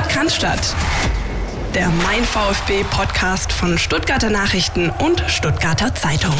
Podcast der Mein VfB Podcast von Stuttgarter Nachrichten und Stuttgarter Zeitung.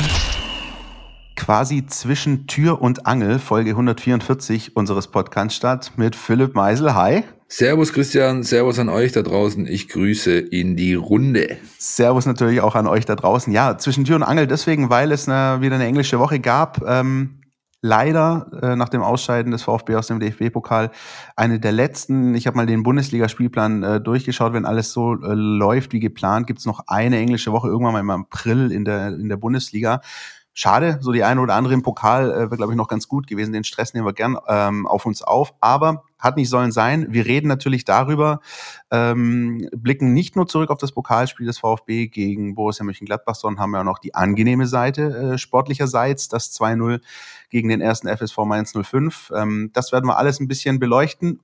Quasi zwischen Tür und Angel, Folge 144 unseres Podcast mit Philipp Meisel. Hi. Servus Christian, Servus an euch da draußen. Ich grüße in die Runde. Servus natürlich auch an euch da draußen. Ja, zwischen Tür und Angel deswegen, weil es eine, wieder eine englische Woche gab. Ähm, leider äh, nach dem Ausscheiden des VfB aus dem DFB-Pokal eine der letzten. Ich habe mal den Bundesligaspielplan äh, durchgeschaut. Wenn alles so äh, läuft wie geplant, gibt es noch eine englische Woche irgendwann mal im April in der, in der Bundesliga. Schade, so die eine oder andere im Pokal äh, wäre, glaube ich, noch ganz gut gewesen. Den Stress nehmen wir gern ähm, auf uns auf. Aber hat nicht sollen sein. Wir reden natürlich darüber, ähm, blicken nicht nur zurück auf das Pokalspiel des VfB gegen Borussia Mönchengladbach, sondern haben ja auch noch die angenehme Seite äh, sportlicherseits, das 2-0 gegen den ersten FSV Mainz 05. Ähm, das werden wir alles ein bisschen beleuchten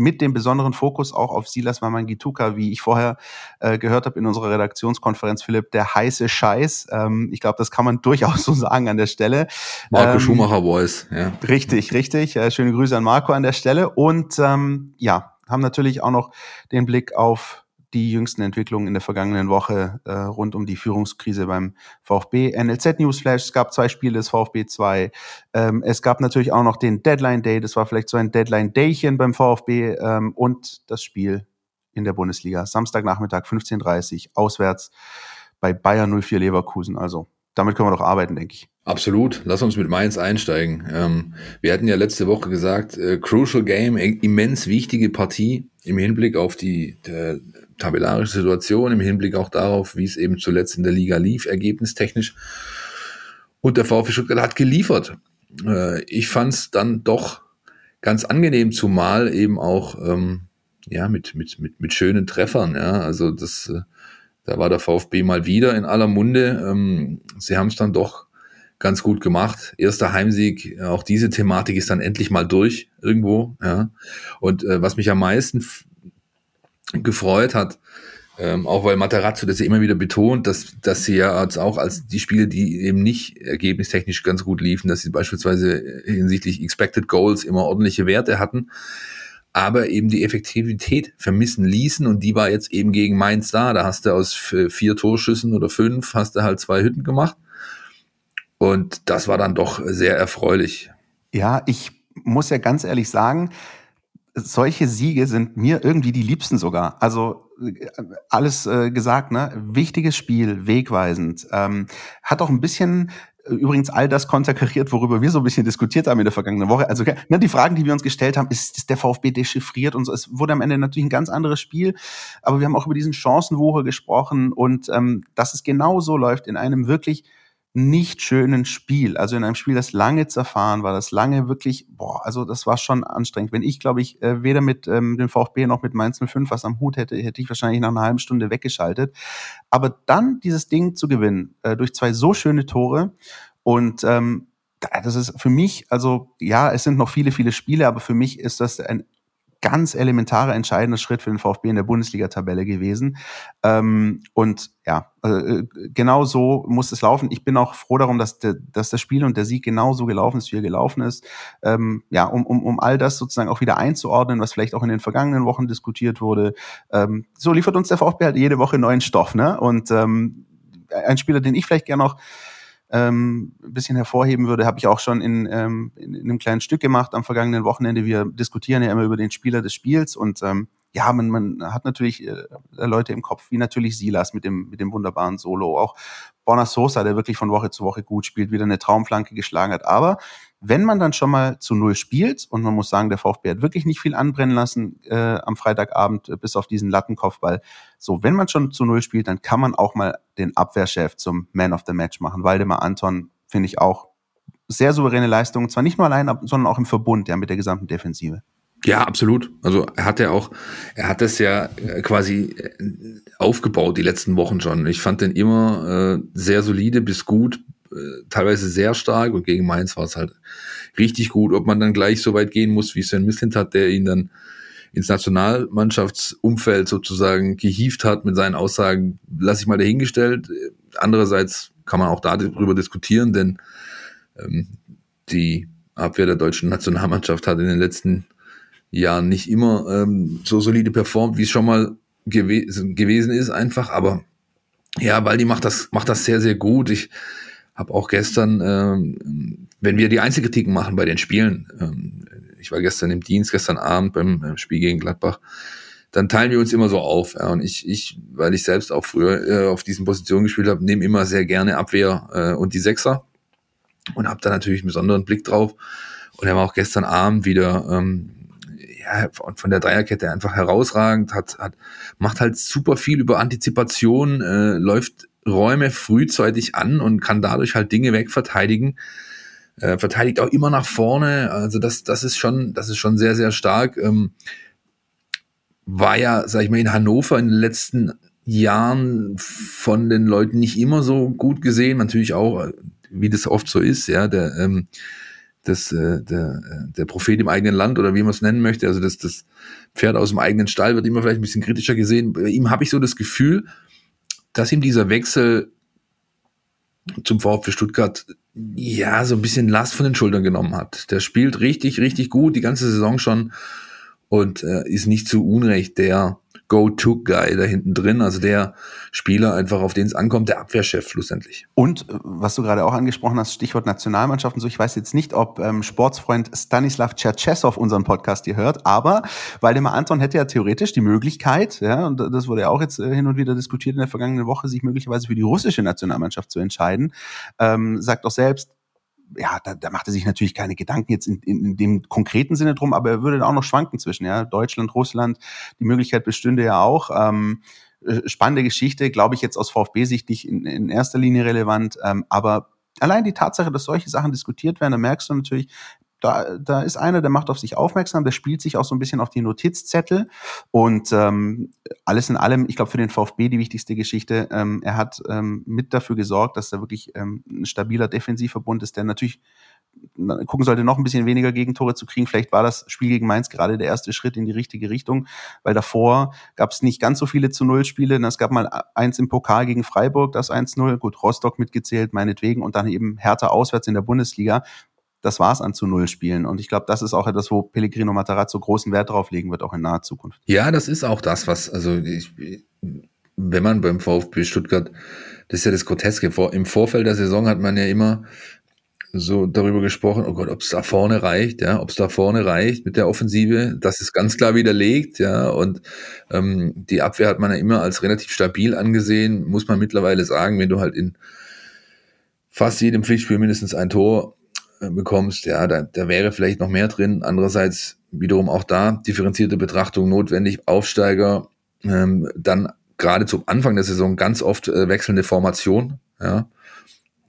mit dem besonderen Fokus auch auf Silas Mamangituka, wie ich vorher äh, gehört habe in unserer Redaktionskonferenz, Philipp, der heiße Scheiß. Ähm, ich glaube, das kann man durchaus so sagen an der Stelle. Marco ähm, Schumacher Voice, ja. Richtig, richtig. Äh, schöne Grüße an Marco an der Stelle. Und ähm, ja, haben natürlich auch noch den Blick auf die jüngsten Entwicklungen in der vergangenen Woche äh, rund um die Führungskrise beim VfB. NLZ Newsflash, es gab zwei Spiele des VfB 2. Ähm, es gab natürlich auch noch den Deadline Day, das war vielleicht so ein Deadline Daychen beim VfB ähm, und das Spiel in der Bundesliga. Samstagnachmittag 15.30 Uhr auswärts bei Bayern 04 Leverkusen. Also damit können wir doch arbeiten, denke ich. Absolut. Lass uns mit Mainz einsteigen. Ähm, wir hatten ja letzte Woche gesagt, äh, Crucial Game, immens wichtige Partie im Hinblick auf die äh, tabellarische Situation, im Hinblick auch darauf, wie es eben zuletzt in der Liga lief, ergebnistechnisch. Und der VfB Stuttgart hat geliefert. Äh, ich fand es dann doch ganz angenehm, zumal eben auch ähm, ja mit mit mit mit schönen Treffern. Ja, also das, äh, da war der VfB mal wieder in aller Munde. Ähm, sie haben es dann doch ganz gut gemacht. Erster Heimsieg, auch diese Thematik ist dann endlich mal durch irgendwo. Ja. Und äh, was mich am meisten gefreut hat, ähm, auch weil Materazzo das ja immer wieder betont, dass, dass sie ja als auch als die Spiele, die eben nicht ergebnistechnisch ganz gut liefen, dass sie beispielsweise hinsichtlich Expected Goals immer ordentliche Werte hatten, aber eben die Effektivität vermissen ließen und die war jetzt eben gegen Mainz da. Da hast du aus vier Torschüssen oder fünf, hast du halt zwei Hütten gemacht und das war dann doch sehr erfreulich. Ja, ich muss ja ganz ehrlich sagen, solche Siege sind mir irgendwie die liebsten sogar. Also äh, alles äh, gesagt, ne? Wichtiges Spiel, wegweisend. Ähm, hat auch ein bisschen äh, übrigens all das konterkariert, worüber wir so ein bisschen diskutiert haben in der vergangenen Woche. Also ne, die Fragen, die wir uns gestellt haben, ist, ist der VfB dechiffriert und so. Es wurde am Ende natürlich ein ganz anderes Spiel, aber wir haben auch über diesen Chancenwucher gesprochen und ähm, dass es genau so läuft in einem wirklich nicht schönen Spiel. Also in einem Spiel, das lange zerfahren war, das lange wirklich, boah, also das war schon anstrengend. Wenn ich, glaube ich, äh, weder mit ähm, dem VfB noch mit Mainz 05 was am Hut hätte, hätte ich wahrscheinlich nach einer halben Stunde weggeschaltet. Aber dann dieses Ding zu gewinnen, äh, durch zwei so schöne Tore und ähm, das ist für mich, also ja, es sind noch viele, viele Spiele, aber für mich ist das ein ganz elementarer, entscheidender Schritt für den VfB in der Bundesliga-Tabelle gewesen. Ähm, und ja, äh, genau so muss es laufen. Ich bin auch froh darum, dass, der, dass das Spiel und der Sieg genauso gelaufen ist, wie er gelaufen ist. Ähm, ja, um, um, um all das sozusagen auch wieder einzuordnen, was vielleicht auch in den vergangenen Wochen diskutiert wurde. Ähm, so liefert uns der VfB halt jede Woche neuen Stoff. Ne? Und ähm, ein Spieler, den ich vielleicht gerne noch ähm, ein bisschen hervorheben würde, habe ich auch schon in, ähm, in, in einem kleinen Stück gemacht am vergangenen Wochenende. Wir diskutieren ja immer über den Spieler des Spiels und ähm, ja, man, man hat natürlich äh, Leute im Kopf, wie natürlich Silas mit dem, mit dem wunderbaren Solo, auch Borna Sosa, der wirklich von Woche zu Woche gut spielt, wieder eine Traumflanke geschlagen hat. Aber wenn man dann schon mal zu Null spielt, und man muss sagen, der VfB hat wirklich nicht viel anbrennen lassen äh, am Freitagabend, äh, bis auf diesen Lattenkopfball. So, wenn man schon zu Null spielt, dann kann man auch mal den Abwehrchef zum Man of the Match machen. Waldemar Anton finde ich auch sehr souveräne Leistung, zwar nicht nur allein, sondern auch im Verbund ja, mit der gesamten Defensive. Ja, absolut. Also er hat ja auch, er hat das ja äh, quasi äh, aufgebaut die letzten Wochen schon. Ich fand den immer äh, sehr solide bis gut, äh, teilweise sehr stark und gegen Mainz war es halt richtig gut. Ob man dann gleich so weit gehen muss, wie Sven Mislint hat, der ihn dann ins Nationalmannschaftsumfeld sozusagen gehieft hat mit seinen Aussagen, lasse ich mal dahingestellt. Andererseits kann man auch darüber diskutieren, denn ähm, die Abwehr der deutschen Nationalmannschaft hat in den letzten Jahren nicht immer ähm, so solide performt, wie es schon mal gewe gewesen ist, einfach. Aber ja, Baldi macht das, macht das sehr, sehr gut. Ich habe auch gestern, ähm, wenn wir die Einzelkritiken machen bei den Spielen, ähm, ich war gestern im Dienst, gestern Abend beim Spiel gegen Gladbach, dann teilen wir uns immer so auf. Ja, und ich, ich, weil ich selbst auch früher äh, auf diesen Positionen gespielt habe, nehme immer sehr gerne Abwehr äh, und die Sechser und habe da natürlich einen besonderen Blick drauf. Und er war auch gestern Abend wieder ähm, ja, von der Dreierkette einfach herausragend, hat, hat, macht halt super viel über Antizipation, äh, läuft Räume frühzeitig an und kann dadurch halt Dinge wegverteidigen. Äh, verteidigt auch immer nach vorne. Also das, das ist schon, das ist schon sehr, sehr stark. Ähm, war ja, sag ich mal, in Hannover in den letzten Jahren von den Leuten nicht immer so gut gesehen. Natürlich auch, wie das oft so ist, ja, der, ähm, das, äh, der, äh, der Prophet im eigenen Land oder wie man es nennen möchte, also das, das Pferd aus dem eigenen Stall wird immer vielleicht ein bisschen kritischer gesehen. Bei ihm habe ich so das Gefühl, dass ihm dieser Wechsel zum VfB Stuttgart ja so ein bisschen Last von den Schultern genommen hat. Der spielt richtig, richtig gut, die ganze Saison schon und äh, ist nicht zu Unrecht der Go-To-Guy da hinten drin, also der Spieler einfach, auf den es ankommt, der Abwehrchef schlussendlich. Und äh, was du gerade auch angesprochen hast, Stichwort Nationalmannschaft und so, ich weiß jetzt nicht, ob ähm, Sportsfreund Stanislav Cherchesov unseren Podcast hier hört, aber Waldemar Anton hätte ja theoretisch die Möglichkeit, ja, und das wurde ja auch jetzt äh, hin und wieder diskutiert in der vergangenen Woche, sich möglicherweise für die russische Nationalmannschaft zu entscheiden. Ähm, sagt auch selbst, ja, da, da macht er sich natürlich keine Gedanken jetzt in, in, in dem konkreten Sinne drum, aber er würde da auch noch schwanken zwischen, ja, Deutschland, Russland, die Möglichkeit bestünde ja auch. Ähm, äh, spannende Geschichte, glaube ich jetzt aus VfB-Sicht nicht in, in erster Linie relevant, ähm, aber allein die Tatsache, dass solche Sachen diskutiert werden, da merkst du natürlich, da, da ist einer, der macht auf sich aufmerksam, der spielt sich auch so ein bisschen auf die Notizzettel und ähm, alles in allem, ich glaube für den VfB die wichtigste Geschichte, ähm, er hat ähm, mit dafür gesorgt, dass da wirklich ähm, ein stabiler Defensivverbund ist, der natürlich gucken sollte, noch ein bisschen weniger Gegentore zu kriegen. Vielleicht war das Spiel gegen Mainz gerade der erste Schritt in die richtige Richtung, weil davor gab es nicht ganz so viele zu Null Spiele. Es gab mal eins im Pokal gegen Freiburg, das 1-0, gut, Rostock mitgezählt, meinetwegen, und dann eben härter auswärts in der Bundesliga das war's an zu Null Spielen. Und ich glaube, das ist auch etwas, wo Pellegrino Matarazzo großen Wert drauf legen wird, auch in naher Zukunft. Ja, das ist auch das, was, also ich, wenn man beim VfB Stuttgart, das ist ja das Groteske, im Vorfeld der Saison hat man ja immer so darüber gesprochen, oh Gott, ob es da vorne reicht, ja, ob es da vorne reicht mit der Offensive, das ist ganz klar widerlegt, ja, und ähm, die Abwehr hat man ja immer als relativ stabil angesehen, muss man mittlerweile sagen, wenn du halt in fast jedem Pflichtspiel mindestens ein Tor bekommst, ja, da, da wäre vielleicht noch mehr drin. Andererseits wiederum auch da differenzierte Betrachtung notwendig. Aufsteiger, ähm, dann gerade zum Anfang der Saison ganz oft äh, wechselnde Formation, ja.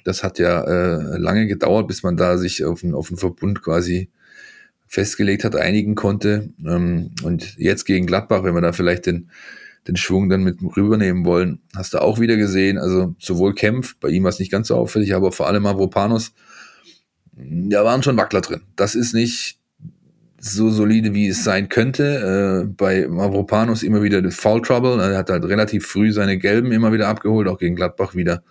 Das hat ja äh, lange gedauert, bis man da sich auf einen, auf einen Verbund quasi festgelegt hat, einigen konnte. Ähm, und jetzt gegen Gladbach, wenn wir da vielleicht den, den Schwung dann mit rübernehmen wollen, hast du auch wieder gesehen, also sowohl Kempf, bei ihm war es nicht ganz so auffällig, aber vor allem Mavropanos, da waren schon Wackler drin. Das ist nicht so solide, wie es sein könnte. Äh, bei Mavropanos immer wieder Foul Trouble. Er hat halt relativ früh seine Gelben immer wieder abgeholt, auch gegen Gladbach wieder.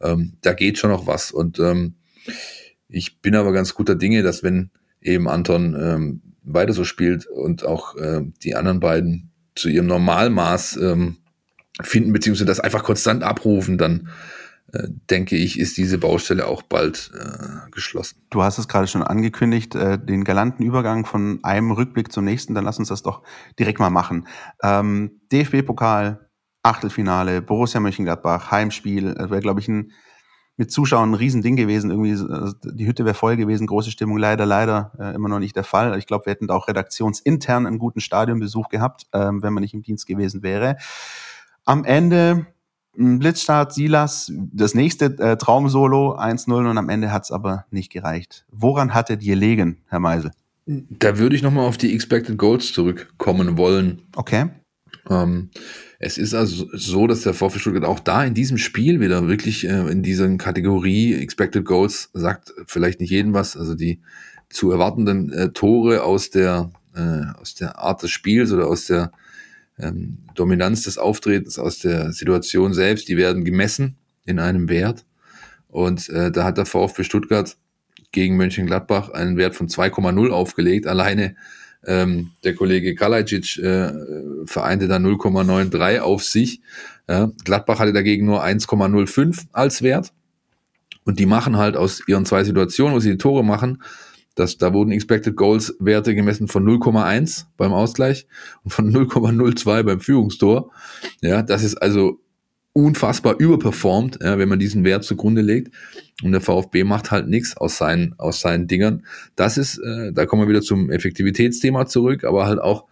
Ähm, da geht schon noch was. Und ähm, ich bin aber ganz guter Dinge, dass wenn eben Anton ähm, weiter so spielt und auch äh, die anderen beiden zu ihrem Normalmaß ähm, finden, beziehungsweise das einfach konstant abrufen, dann denke ich, ist diese Baustelle auch bald äh, geschlossen. Du hast es gerade schon angekündigt, äh, den galanten Übergang von einem Rückblick zum nächsten, dann lass uns das doch direkt mal machen. Ähm, DFB-Pokal, Achtelfinale, Borussia Mönchengladbach, Heimspiel, das wäre, glaube ich, ein mit Zuschauern ein Riesending gewesen. Irgendwie, also die Hütte wäre voll gewesen, große Stimmung. Leider, leider äh, immer noch nicht der Fall. Ich glaube, wir hätten da auch redaktionsintern einen guten Stadionbesuch gehabt, ähm, wenn man nicht im Dienst gewesen wäre. Am Ende Blitzstart, Silas, das nächste äh, Traumsolo 1-0 und am Ende hat es aber nicht gereicht. Woran hattet ihr legen, Herr Meisel? Da würde ich nochmal auf die Expected Goals zurückkommen wollen. Okay. Ähm, es ist also so, dass der VfB Stuttgart auch da in diesem Spiel wieder wirklich äh, in dieser Kategorie Expected Goals sagt vielleicht nicht jedem was, also die zu erwartenden äh, Tore aus der, äh, aus der Art des Spiels oder aus der ähm, Dominanz des Auftretens aus der Situation selbst, die werden gemessen in einem Wert. Und äh, da hat der VfB Stuttgart gegen Mönchengladbach einen Wert von 2,0 aufgelegt, alleine Ähm, der Kollege Kalajic äh, vereinte da 0,93 auf sich. Ja, Gladbach hatte dagegen nur 1,05 als Wert. Und die machen halt aus ihren zwei Situationen, wo sie die Tore machen, das, da wurden Expected Goals Werte gemessen von 0,1 beim Ausgleich und von 0,02 beim Führungstor. Ja, das ist also unfassbar überperformt, ja, wenn man diesen Wert zugrunde legt. Und der VfB macht halt nichts aus seinen, aus seinen Dingern. Das ist, äh, da kommen wir wieder zum Effektivitätsthema zurück, aber halt auch,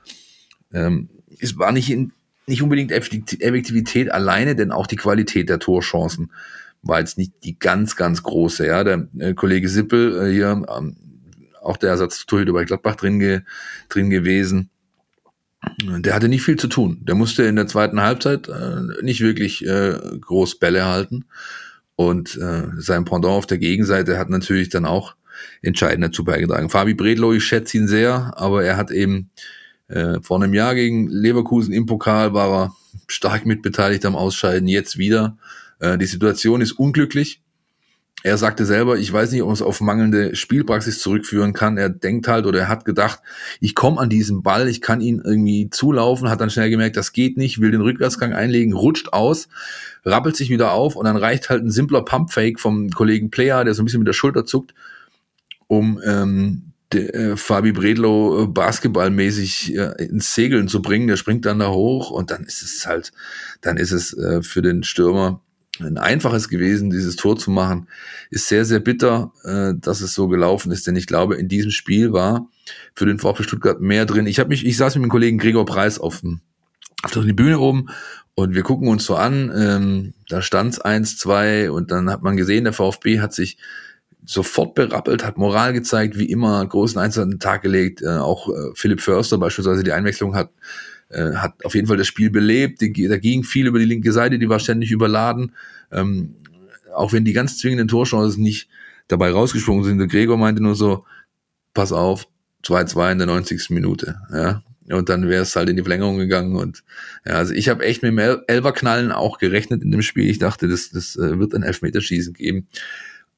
ähm, es war nicht, in, nicht unbedingt Effektivität alleine, denn auch die Qualität der Torchancen war jetzt nicht die ganz, ganz große. Ja, der äh, Kollege Sippel äh, hier, ähm, auch der Ersatztorhüter bei Gladbach drin, ge, drin gewesen. Der hatte nicht viel zu tun. Der musste in der zweiten Halbzeit äh, nicht wirklich äh, groß Bälle halten. Und äh, sein Pendant auf der Gegenseite hat natürlich dann auch entscheidend dazu beigetragen. Fabi Bredlow, ich schätze ihn sehr, aber er hat eben äh, vor einem Jahr gegen Leverkusen im Pokal war er stark mitbeteiligt am Ausscheiden, jetzt wieder. Äh, die Situation ist unglücklich. Er sagte selber, ich weiß nicht, ob man es auf mangelnde Spielpraxis zurückführen kann. Er denkt halt oder er hat gedacht, ich komme an diesen Ball, ich kann ihn irgendwie zulaufen, hat dann schnell gemerkt, das geht nicht, will den Rückwärtsgang einlegen, rutscht aus, rappelt sich wieder auf und dann reicht halt ein simpler Pumpfake vom Kollegen Player, der so ein bisschen mit der Schulter zuckt, um ähm, de, äh, Fabi Bredlow äh, basketballmäßig äh, ins Segeln zu bringen. Der springt dann da hoch und dann ist es halt, dann ist es äh, für den Stürmer ein einfaches gewesen, dieses Tor zu machen. Ist sehr, sehr bitter, äh, dass es so gelaufen ist, denn ich glaube, in diesem Spiel war für den VfB Stuttgart mehr drin. Ich habe mich, ich saß mit dem Kollegen Gregor Preis auf, dem, auf der Bühne oben und wir gucken uns so an, ähm, da stand's eins, zwei und dann hat man gesehen, der VfB hat sich sofort berappelt, hat Moral gezeigt, wie immer, großen Einsatz an den Tag gelegt. Äh, auch äh, Philipp Förster beispielsweise die Einwechslung hat äh, hat auf jeden Fall das Spiel belebt. Da ging viel über die linke Seite, die war ständig überladen. Ähm, auch wenn die ganz zwingenden Torchancen nicht dabei rausgesprungen sind. Der Gregor meinte nur so, pass auf, 2-2 in der 90. Minute. Ja. Und dann wäre es halt in die Verlängerung gegangen. Und ja, also ich habe echt mit dem El Elverknallen auch gerechnet in dem Spiel. Ich dachte, das, das äh, wird ein Elfmeterschießen geben.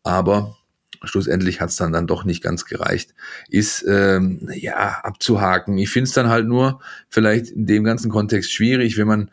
Aber schlussendlich hat es dann, dann doch nicht ganz gereicht, ist ähm, ja abzuhaken. Ich finde es dann halt nur vielleicht in dem ganzen Kontext schwierig, wenn man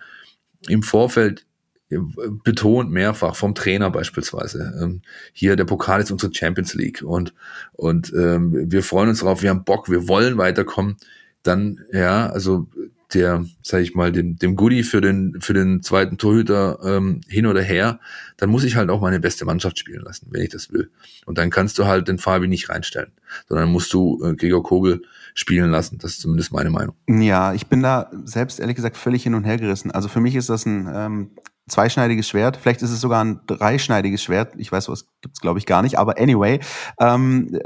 im Vorfeld äh, betont mehrfach vom Trainer beispielsweise. Ähm, hier der Pokal ist unsere Champions League und und ähm, wir freuen uns darauf, wir haben Bock, wir wollen weiterkommen. Dann ja, also der, sag ich mal, dem, dem Goodie für den, für den zweiten Torhüter ähm, hin oder her, dann muss ich halt auch meine beste Mannschaft spielen lassen, wenn ich das will. Und dann kannst du halt den Fabi nicht reinstellen, sondern musst du äh, Gregor Kogel spielen lassen. Das ist zumindest meine Meinung. Ja, ich bin da selbst ehrlich gesagt völlig hin und her gerissen. Also für mich ist das ein ähm, zweischneidiges Schwert. Vielleicht ist es sogar ein dreischneidiges Schwert. Ich weiß, was gibt's glaube ich gar nicht. Aber anyway, ähm,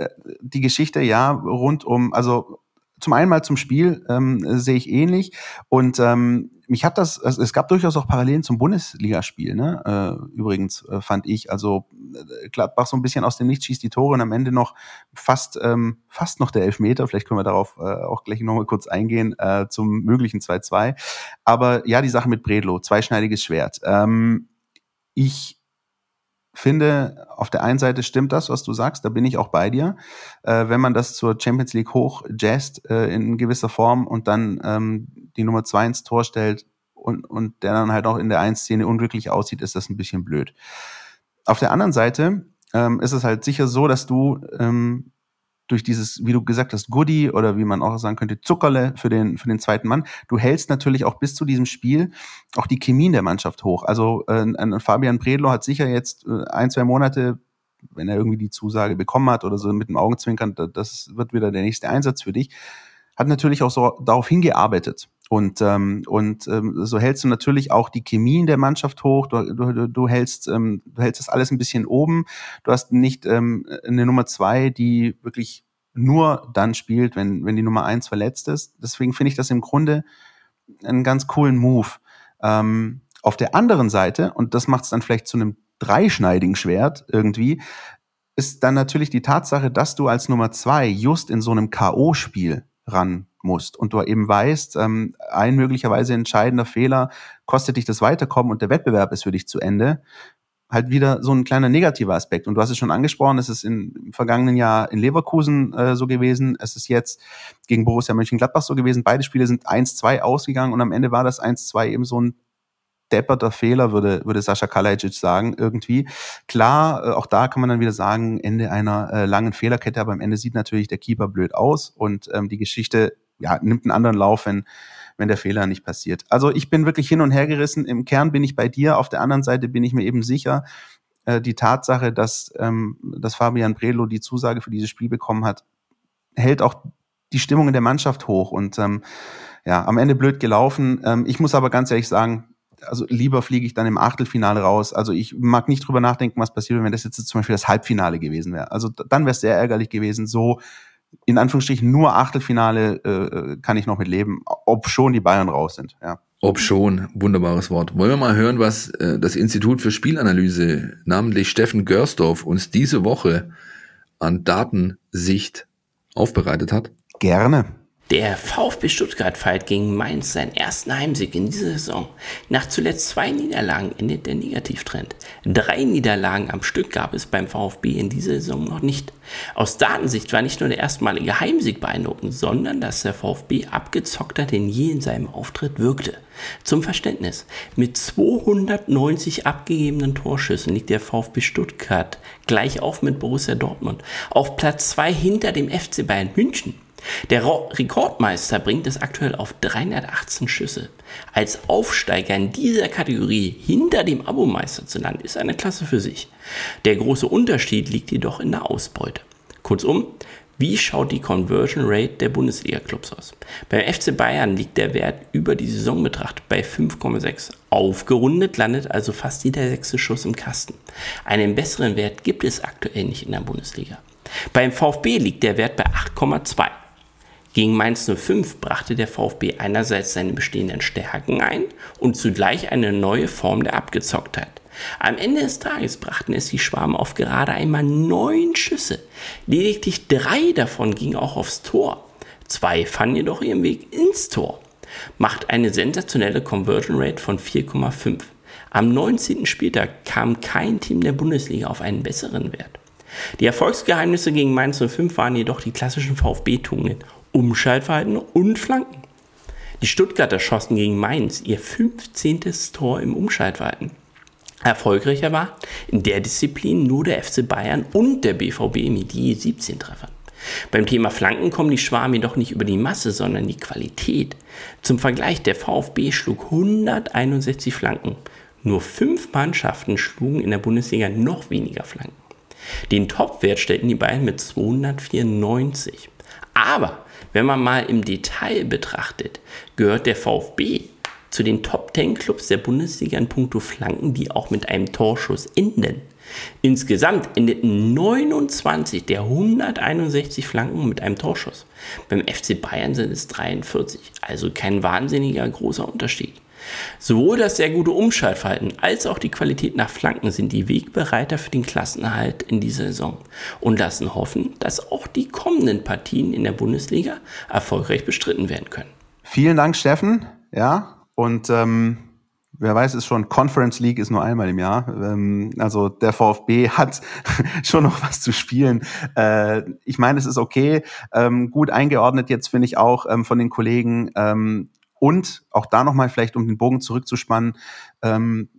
die Geschichte ja rund um, also zum einen mal zum Spiel ähm, sehe ich ähnlich und ähm, mich hat das, also es gab durchaus auch Parallelen zum Bundesligaspiel, ne? Äh, übrigens äh, fand ich, also äh, Gladbach so ein bisschen aus dem Nichts schießt die Tore und am Ende noch fast ähm, fast noch der Elfmeter, vielleicht können wir darauf äh, auch gleich nochmal kurz eingehen äh, zum möglichen 2-2, aber ja, die Sache mit Bredlo, zweischneidiges Schwert. Ähm, ich finde, auf der einen Seite stimmt das, was du sagst, da bin ich auch bei dir. Äh, wenn man das zur Champions League hoch jazzt äh, in gewisser Form und dann ähm, die Nummer zwei ins Tor stellt und, und der dann halt auch in der Ein-Szene unglücklich aussieht, ist das ein bisschen blöd. Auf der anderen Seite ähm, ist es halt sicher so, dass du ähm, durch dieses, wie du gesagt hast, Goodie oder wie man auch sagen könnte, Zuckerle für den, für den zweiten Mann. Du hältst natürlich auch bis zu diesem Spiel auch die Chemie in der Mannschaft hoch. Also äh, Fabian Predlo hat sicher jetzt äh, ein, zwei Monate, wenn er irgendwie die Zusage bekommen hat oder so mit dem Augenzwinkern, das wird wieder der nächste Einsatz für dich, hat natürlich auch so darauf hingearbeitet. Und, ähm, und ähm, so hältst du natürlich auch die Chemie in der Mannschaft hoch. Du, du, du, hältst, ähm, du hältst das alles ein bisschen oben. Du hast nicht ähm, eine Nummer zwei, die wirklich nur dann spielt, wenn, wenn die Nummer eins verletzt ist. Deswegen finde ich das im Grunde einen ganz coolen Move. Ähm, auf der anderen Seite, und das macht es dann vielleicht zu einem dreischneidigen Schwert irgendwie, ist dann natürlich die Tatsache, dass du als Nummer zwei just in so einem K.O.-Spiel ran musst und du eben weißt, ähm, ein möglicherweise entscheidender Fehler kostet dich das Weiterkommen und der Wettbewerb ist für dich zu Ende, halt wieder so ein kleiner negativer Aspekt. Und du hast es schon angesprochen, es ist im vergangenen Jahr in Leverkusen äh, so gewesen, es ist jetzt gegen Borussia Mönchengladbach so gewesen. Beide Spiele sind 1-2 ausgegangen und am Ende war das 1-2 eben so ein depperter Fehler, würde, würde Sascha Kalajic sagen, irgendwie. Klar, äh, auch da kann man dann wieder sagen, Ende einer äh, langen Fehlerkette, aber am Ende sieht natürlich der Keeper blöd aus und ähm, die Geschichte ja, nimmt einen anderen Lauf, wenn, wenn der Fehler nicht passiert. Also ich bin wirklich hin und her gerissen. Im Kern bin ich bei dir. Auf der anderen Seite bin ich mir eben sicher, äh, die Tatsache, dass, ähm, dass Fabian Brelo die Zusage für dieses Spiel bekommen hat, hält auch die Stimmung in der Mannschaft hoch. Und ähm, ja, am Ende blöd gelaufen. Ähm, ich muss aber ganz ehrlich sagen, also lieber fliege ich dann im Achtelfinale raus. Also ich mag nicht drüber nachdenken, was passiert, wenn das jetzt zum Beispiel das Halbfinale gewesen wäre. Also dann wäre es sehr ärgerlich gewesen. So in Anführungsstrichen nur Achtelfinale äh, äh, kann ich noch mit leben, ob schon die Bayern raus sind. Ja. Ob schon, wunderbares Wort. Wollen wir mal hören, was äh, das Institut für Spielanalyse, namentlich Steffen Görsdorf, uns diese Woche an Datensicht aufbereitet hat? Gerne. Der VfB Stuttgart feiert gegen Mainz seinen ersten Heimsieg in dieser Saison. Nach zuletzt zwei Niederlagen endet der Negativtrend. Drei Niederlagen am Stück gab es beim VfB in dieser Saison noch nicht. Aus Datensicht war nicht nur der erstmalige Heimsieg beeindruckend, sondern dass der VfB abgezockter denn je in seinem Auftritt wirkte. Zum Verständnis, mit 290 abgegebenen Torschüssen liegt der VfB Stuttgart gleich auf mit Borussia Dortmund auf Platz 2 hinter dem FC Bayern München. Der Rekordmeister bringt es aktuell auf 318 Schüsse. Als Aufsteiger in dieser Kategorie hinter dem Abomeister zu landen, ist eine Klasse für sich. Der große Unterschied liegt jedoch in der Ausbeute. Kurzum, wie schaut die Conversion Rate der Bundesliga-Clubs aus? Beim FC Bayern liegt der Wert über die Saison betrachtet bei 5,6. Aufgerundet landet also fast jeder sechste Schuss im Kasten. Einen besseren Wert gibt es aktuell nicht in der Bundesliga. Beim VfB liegt der Wert bei 8,2. Gegen Mainz 05 brachte der VfB einerseits seine bestehenden Stärken ein und zugleich eine neue Form der Abgezocktheit. Am Ende des Tages brachten es die Schwarmen auf gerade einmal neun Schüsse. Lediglich drei davon gingen auch aufs Tor. Zwei fanden jedoch ihren Weg ins Tor. Macht eine sensationelle Conversion Rate von 4,5. Am 19. Spieltag kam kein Team der Bundesliga auf einen besseren Wert. Die Erfolgsgeheimnisse gegen Mainz 05 waren jedoch die klassischen VfB-Tugenden Umschaltverhalten und Flanken. Die Stuttgarter schossen gegen Mainz ihr 15. Tor im Umschaltverhalten. Erfolgreicher war in der Disziplin nur der FC Bayern und der BVB mit je 17 Treffern. Beim Thema Flanken kommen die Schwarmen jedoch nicht über die Masse, sondern die Qualität. Zum Vergleich, der VfB schlug 161 Flanken. Nur fünf Mannschaften schlugen in der Bundesliga noch weniger Flanken. Den Topwert stellten die Bayern mit 294. Aber wenn man mal im Detail betrachtet, gehört der VfB zu den Top 10 Clubs der Bundesliga in puncto Flanken, die auch mit einem Torschuss enden. Insgesamt endeten 29 der 161 Flanken mit einem Torschuss. Beim FC Bayern sind es 43, also kein wahnsinniger großer Unterschied. Sowohl das sehr gute Umschaltverhalten als auch die Qualität nach Flanken sind die Wegbereiter für den Klassenerhalt in dieser Saison und lassen hoffen, dass auch die kommenden Partien in der Bundesliga erfolgreich bestritten werden können. Vielen Dank, Steffen. Ja, und ähm, wer weiß es schon, Conference League ist nur einmal im Jahr. Ähm, also der VfB hat schon noch was zu spielen. Äh, ich meine, es ist okay, ähm, gut eingeordnet jetzt finde ich auch ähm, von den Kollegen. Ähm, und auch da nochmal vielleicht, um den Bogen zurückzuspannen, ähm,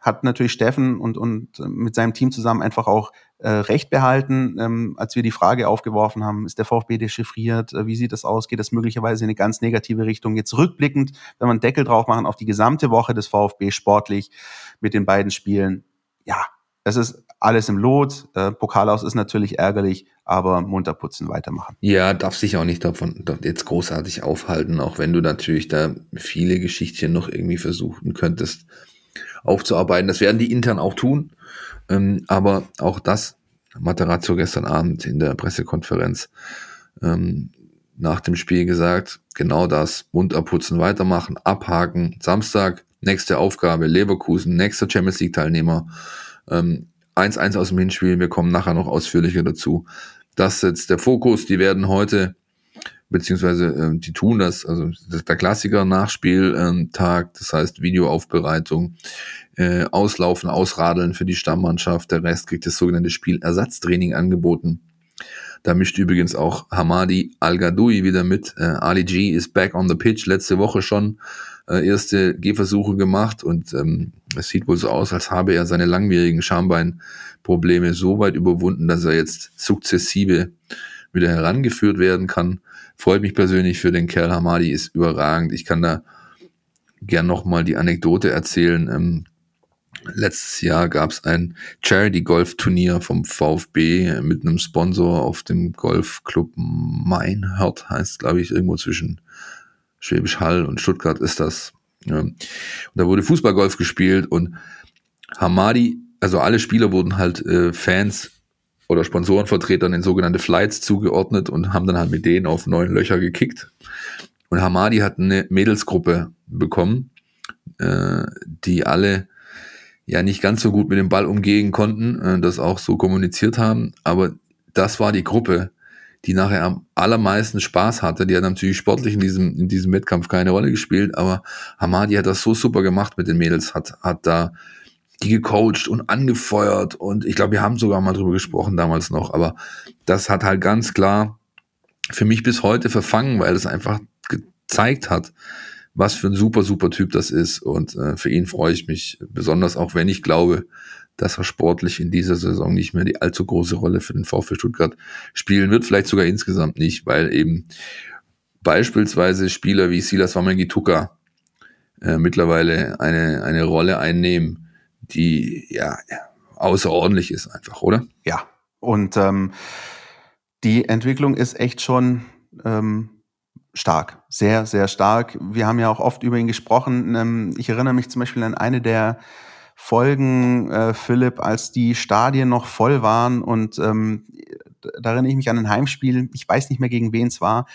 hat natürlich Steffen und, und mit seinem Team zusammen einfach auch äh, Recht behalten, ähm, als wir die Frage aufgeworfen haben, ist der VfB dechiffriert, äh, wie sieht das aus, geht das möglicherweise in eine ganz negative Richtung. Jetzt rückblickend, wenn wir einen Deckel drauf machen auf die gesamte Woche des VfB sportlich mit den beiden Spielen, ja, es ist alles im Lot. Äh, Pokal aus ist natürlich ärgerlich, aber munter putzen, weitermachen. Ja, darf sich auch nicht davon jetzt großartig aufhalten, auch wenn du natürlich da viele Geschichtchen noch irgendwie versuchen könntest aufzuarbeiten. Das werden die intern auch tun. Ähm, aber auch das, Materazzo gestern Abend in der Pressekonferenz ähm, nach dem Spiel gesagt, genau das, Mund abputzen, weitermachen, abhaken. Samstag, nächste Aufgabe, Leverkusen, nächster Champions League Teilnehmer. Ähm, 1-1 aus dem Hinspiel, wir kommen nachher noch ausführlicher dazu. Das ist jetzt der Fokus, die werden heute beziehungsweise äh, die tun das, also das der Klassiker Nachspieltag, ähm, das heißt Videoaufbereitung, äh, Auslaufen, Ausradeln für die Stammmannschaft, der Rest kriegt das sogenannte Spielersatztraining angeboten. Da mischt übrigens auch Hamadi Al-Gadoui wieder mit. Äh, Ali G ist back on the pitch, letzte Woche schon äh, erste Gehversuche gemacht und ähm, es sieht wohl so aus, als habe er seine langwierigen Schambeinprobleme so weit überwunden, dass er jetzt sukzessive wieder herangeführt werden kann. Freut mich persönlich für den Kerl. Hamadi ist überragend. Ich kann da gern nochmal die Anekdote erzählen. Ähm, letztes Jahr gab es ein Charity-Golf-Turnier vom VfB mit einem Sponsor auf dem Golfclub Meinhard, heißt glaube ich irgendwo zwischen Schwäbisch Hall und Stuttgart ist das. Ja. Und da wurde Fußballgolf gespielt und Hamadi, also alle Spieler wurden halt äh, Fans oder Sponsorenvertretern in sogenannte Flights zugeordnet und haben dann halt mit denen auf neun Löcher gekickt. Und Hamadi hat eine Mädelsgruppe bekommen, äh, die alle ja nicht ganz so gut mit dem Ball umgehen konnten, äh, das auch so kommuniziert haben. Aber das war die Gruppe, die nachher am allermeisten Spaß hatte. Die hat natürlich sportlich in diesem, in diesem Wettkampf keine Rolle gespielt, aber Hamadi hat das so super gemacht mit den Mädels, hat, hat da die gecoacht und angefeuert und ich glaube, wir haben sogar mal drüber gesprochen damals noch, aber das hat halt ganz klar für mich bis heute verfangen, weil es einfach gezeigt hat, was für ein super, super Typ das ist und äh, für ihn freue ich mich besonders, auch wenn ich glaube, dass er sportlich in dieser Saison nicht mehr die allzu große Rolle für den VfB Stuttgart spielen wird, vielleicht sogar insgesamt nicht, weil eben beispielsweise Spieler wie Silas Wamangituka äh, mittlerweile eine, eine Rolle einnehmen, die ja außerordentlich ist einfach, oder? Ja, und ähm, die Entwicklung ist echt schon ähm, stark, sehr, sehr stark. Wir haben ja auch oft über ihn gesprochen. Ähm, ich erinnere mich zum Beispiel an eine der Folgen, äh, Philipp, als die Stadien noch voll waren und ähm, da erinnere ich mich an ein Heimspiel, ich weiß nicht mehr gegen wen es war,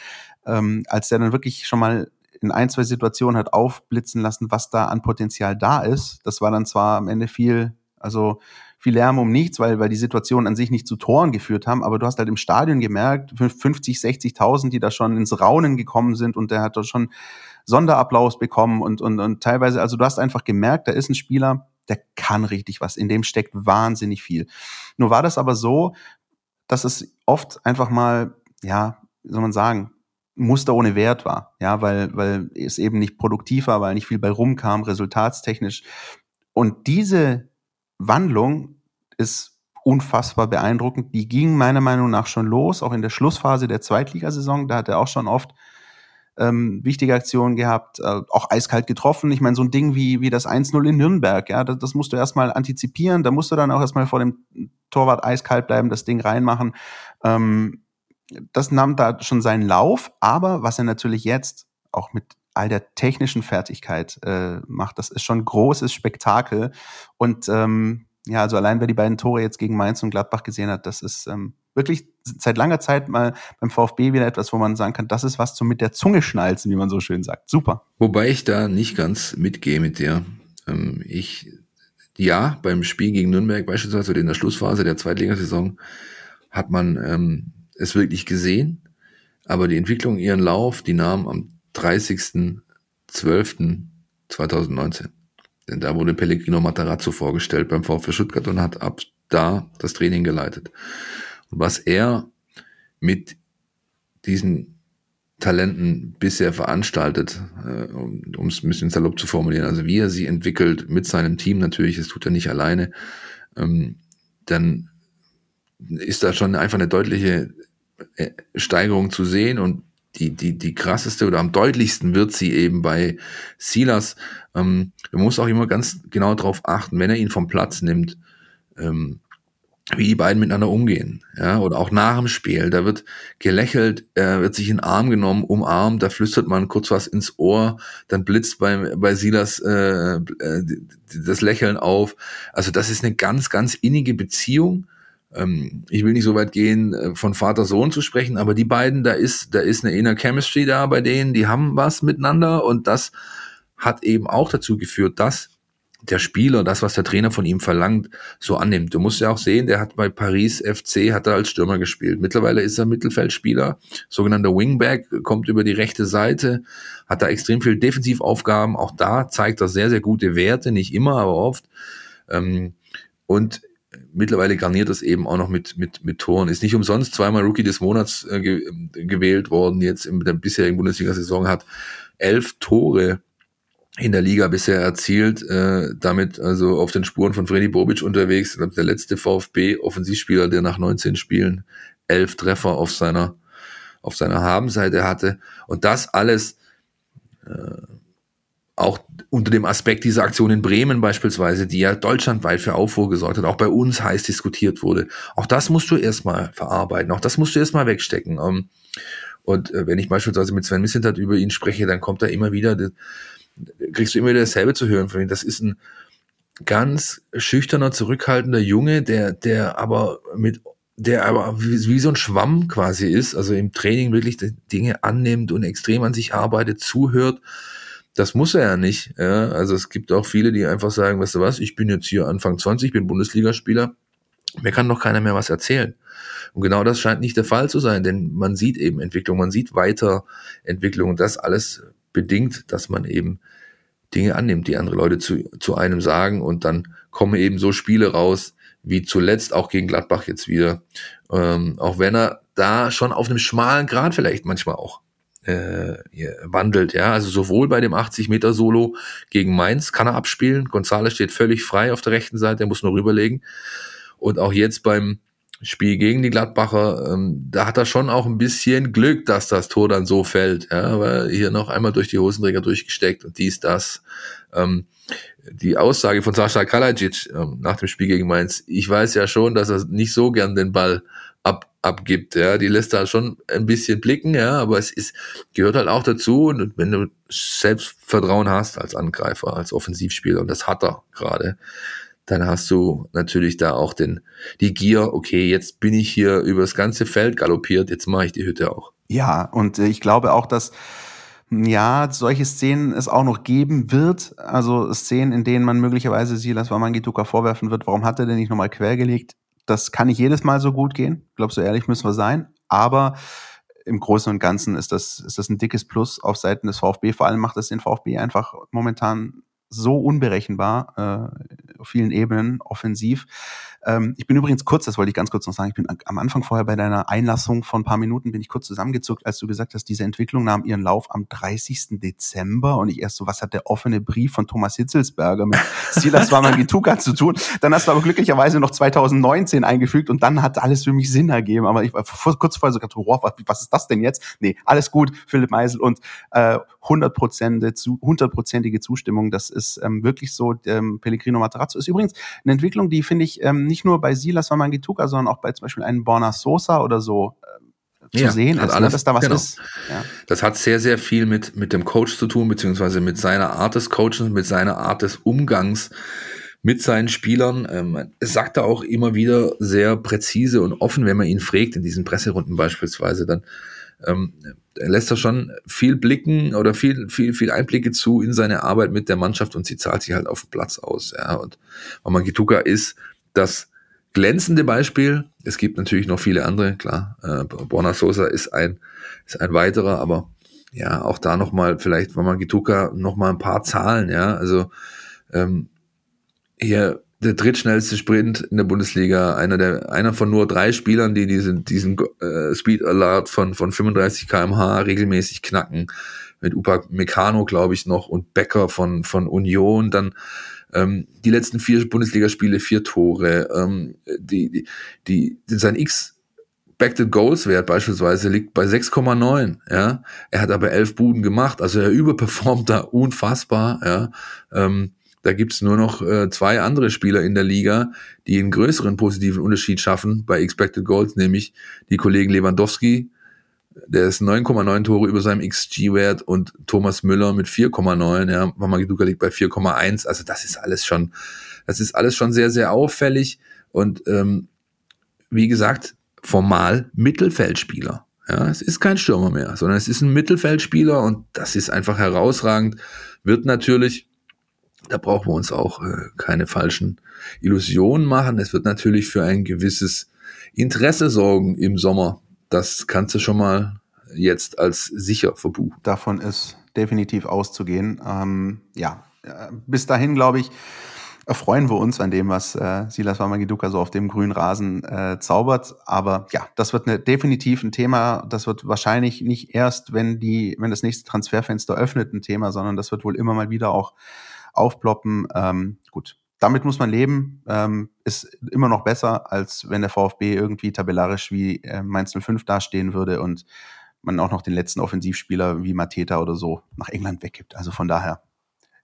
ähm, als der dann wirklich schon mal in ein, zwei Situationen hat aufblitzen lassen, was da an Potenzial da ist. Das war dann zwar am Ende viel, also viel Lärm um nichts, weil, weil die Situation an sich nicht zu Toren geführt haben, aber du hast halt im Stadion gemerkt, 50, 60.000, die da schon ins Raunen gekommen sind und der hat da schon Sonderapplaus bekommen und, und, und teilweise, also du hast einfach gemerkt, da ist ein Spieler, der kann richtig was, in dem steckt wahnsinnig viel. Nur war das aber so, dass es oft einfach mal, ja, wie soll man sagen, Muster ohne Wert war, ja, weil, weil es eben nicht produktiv war, weil nicht viel bei rumkam, resultatstechnisch. Und diese Wandlung ist unfassbar beeindruckend. Die ging meiner Meinung nach schon los, auch in der Schlussphase der Zweitligasaison. Da hat er auch schon oft ähm, wichtige Aktionen gehabt, äh, auch eiskalt getroffen. Ich meine, so ein Ding wie, wie das 1-0 in Nürnberg, ja, das, das musst du erstmal antizipieren, da musst du dann auch erstmal vor dem Torwart eiskalt bleiben, das Ding reinmachen. Ähm, das nahm da schon seinen Lauf, aber was er natürlich jetzt auch mit all der technischen Fertigkeit äh, macht, das ist schon großes Spektakel. Und ähm, ja, also allein wer die beiden Tore jetzt gegen Mainz und Gladbach gesehen hat, das ist ähm, wirklich seit langer Zeit mal beim VfB wieder etwas, wo man sagen kann, das ist was zum mit der Zunge schnalzen, wie man so schön sagt. Super. Wobei ich da nicht ganz mitgehe mit dir. Ähm, ich, ja, beim Spiel gegen Nürnberg beispielsweise in der Schlussphase der Zweitligasaison hat man ähm, es wirklich gesehen, aber die Entwicklung ihren Lauf, die nahm am 30.12.2019. Denn da wurde Pellegrino Matarazzo vorgestellt beim VfB Stuttgart und hat ab da das Training geleitet. Was er mit diesen Talenten bisher veranstaltet, äh, um es ein bisschen salopp zu formulieren, also wie er sie entwickelt mit seinem Team natürlich, das tut er nicht alleine, ähm, dann ist da schon einfach eine deutliche äh, Steigerung zu sehen und die, die, die krasseste oder am deutlichsten wird sie eben bei Silas. Ähm, man muss auch immer ganz genau darauf achten, wenn er ihn vom Platz nimmt, ähm, wie die beiden miteinander umgehen, ja, oder auch nach dem Spiel, da wird gelächelt, er wird sich in den Arm genommen, umarmt, da flüstert man kurz was ins Ohr, dann blitzt bei, bei Silas äh, äh das Lächeln auf. Also das ist eine ganz, ganz innige Beziehung, ähm, ich will nicht so weit gehen, äh, von Vater Sohn zu sprechen, aber die beiden, da ist, da ist eine inner Chemistry da bei denen, die haben was miteinander und das hat eben auch dazu geführt, dass der Spieler das, was der Trainer von ihm verlangt, so annimmt. Du musst ja auch sehen, der hat bei Paris FC hat er als Stürmer gespielt. Mittlerweile ist er Mittelfeldspieler, sogenannter Wingback, kommt über die rechte Seite, hat da extrem viel Defensivaufgaben. Auch da zeigt er sehr, sehr gute Werte, nicht immer, aber oft. Ähm, und mittlerweile garniert das eben auch noch mit, mit, mit Toren. Ist nicht umsonst zweimal Rookie des Monats äh, gewählt worden, jetzt in der bisherigen Bundesliga-Saison hat elf Tore in der Liga bisher erzielt, äh, damit also auf den Spuren von Freddy Bobic unterwegs. Der letzte VfB-Offensivspieler, der nach 19 Spielen elf Treffer auf seiner, auf seiner Habenseite hatte. Und das alles äh, auch unter dem Aspekt dieser Aktion in Bremen beispielsweise, die ja deutschlandweit für Aufruhr gesorgt hat, auch bei uns heiß diskutiert wurde. Auch das musst du erstmal verarbeiten, auch das musst du erstmal wegstecken. Ähm, und äh, wenn ich beispielsweise mit Sven Missentat über ihn spreche, dann kommt da immer wieder kriegst du immer wieder dasselbe zu hören von ihm. Das ist ein ganz schüchterner, zurückhaltender Junge, der, der aber mit, der aber wie, wie so ein Schwamm quasi ist, also im Training wirklich Dinge annimmt und extrem an sich arbeitet, zuhört. Das muss er ja nicht. Ja. Also es gibt auch viele, die einfach sagen, weißt du was, ich bin jetzt hier Anfang 20, bin Bundesligaspieler, mir kann doch keiner mehr was erzählen. Und genau das scheint nicht der Fall zu sein, denn man sieht eben Entwicklung, man sieht Weiterentwicklung und das alles bedingt, dass man eben Dinge annimmt, die andere Leute zu, zu einem sagen und dann kommen eben so Spiele raus, wie zuletzt auch gegen Gladbach jetzt wieder. Ähm, auch wenn er da schon auf einem schmalen Grad vielleicht manchmal auch äh, wandelt, ja. Also sowohl bei dem 80 Meter Solo gegen Mainz kann er abspielen. González steht völlig frei auf der rechten Seite, er muss nur rüberlegen. Und auch jetzt beim Spiel gegen die Gladbacher, ähm, da hat er schon auch ein bisschen Glück, dass das Tor dann so fällt. Ja, weil hier noch einmal durch die Hosenträger durchgesteckt und dies, das. Ähm, die Aussage von Sascha Kalajic ähm, nach dem Spiel gegen Mainz, ich weiß ja schon, dass er nicht so gern den Ball ab, abgibt. Ja, die lässt da schon ein bisschen blicken, ja, aber es ist, gehört halt auch dazu. Und wenn du Selbstvertrauen hast als Angreifer, als Offensivspieler, und das hat er gerade, dann hast du natürlich da auch den, die Gier, okay, jetzt bin ich hier über das ganze Feld galoppiert, jetzt mache ich die Hütte auch. Ja, und äh, ich glaube auch, dass ja, solche Szenen es auch noch geben wird. Also Szenen, in denen man möglicherweise Silas Wamangituka vorwerfen wird, warum hat er denn nicht nochmal quergelegt? Das kann nicht jedes Mal so gut gehen. Ich glaube, so ehrlich müssen wir sein. Aber im Großen und Ganzen ist das, ist das ein dickes Plus auf Seiten des VfB. Vor allem macht es den VfB einfach momentan so unberechenbar äh, auf vielen Ebenen offensiv. Ähm, ich bin übrigens kurz, das wollte ich ganz kurz noch sagen, ich bin am Anfang vorher bei deiner Einlassung von ein paar Minuten bin ich kurz zusammengezuckt, als du gesagt hast, diese Entwicklung nahm ihren Lauf am 30. Dezember und ich erst so, was hat der offene Brief von Thomas Hitzelsberger mit Silas Wamangituka zu tun? Dann hast du aber glücklicherweise noch 2019 eingefügt und dann hat alles für mich Sinn ergeben. Aber ich war kurz vorher so gedacht, oh, was, was ist das denn jetzt? Nee, alles gut, Philipp Meisel und äh, 100%, Zustimmung. Das ist ähm, wirklich so. Ähm, Pellegrino Matarazzo ist übrigens eine Entwicklung, die finde ich ähm, nicht nur bei Silas Wamangituka, sondern auch bei zum Beispiel einem Borna Sosa oder so äh, zu ja, sehen ist, ne, alles, dass da was genau. ist. Ja. Das hat sehr, sehr viel mit, mit dem Coach zu tun, beziehungsweise mit seiner Art des Coaches, mit seiner Art des Umgangs mit seinen Spielern. Ähm, es sagt er auch immer wieder sehr präzise und offen, wenn man ihn fragt, in diesen Presserunden beispielsweise, dann ähm, lässt er schon viel blicken oder viel, viel, viel Einblicke zu in seine Arbeit mit der Mannschaft und sie zahlt sich halt auf dem Platz aus. Ja. Und Mamangituka ist das glänzende Beispiel. Es gibt natürlich noch viele andere, klar. Äh, Borna Sosa ist ein, ist ein weiterer, aber ja, auch da nochmal vielleicht Mamangituka nochmal ein paar Zahlen, ja. Also ähm, hier der drittschnellste Sprint in der Bundesliga, einer der, einer von nur drei Spielern, die diesen, diesen äh, Speed Alert von, von 35 kmh regelmäßig knacken. Mit Upa Meccano, glaube ich, noch und Becker von, von Union. Dann ähm, die letzten vier Bundesligaspiele, vier Tore. Ähm, die, die, die, sein X Expected Goals Wert beispielsweise liegt bei 6,9. Ja, er hat aber elf Buden gemacht, also er überperformt da unfassbar. Ja, ähm, da gibt's nur noch äh, zwei andere Spieler in der Liga, die einen größeren positiven Unterschied schaffen bei Expected Goals, nämlich die Kollegen Lewandowski, der ist 9,9 Tore über seinem XG-Wert und Thomas Müller mit 4,9, ja, Mamagiduka liegt bei 4,1, also das ist alles schon, das ist alles schon sehr, sehr auffällig und ähm, wie gesagt, formal Mittelfeldspieler. Ja, es ist kein Stürmer mehr, sondern es ist ein Mittelfeldspieler und das ist einfach herausragend, wird natürlich Da brauchen wir uns auch äh, keine falschen Illusionen machen. Es wird natürlich für ein gewisses Interesse sorgen im Sommer. Das kannst du schon mal jetzt als sicher verbuchen. Davon ist definitiv auszugehen. Ähm, ja, äh, bis dahin, glaube ich, erfreuen wir uns an dem, was äh, Silas Wamagiduka so auf dem grünen Rasen äh, zaubert. Aber ja, das wird eine, definitiv ein Thema. Das wird wahrscheinlich nicht erst, wenn die, wenn das nächste Transferfenster öffnet, ein Thema, sondern das wird wohl immer mal wieder auch aufploppen. Ähm, gut, damit muss man leben. Ähm, ist immer noch besser, als wenn der VfB irgendwie tabellarisch wie äh, Mainz 05 dastehen würde und man auch noch den letzten Offensivspieler wie Mateta oder so nach England weggibt. Also von daher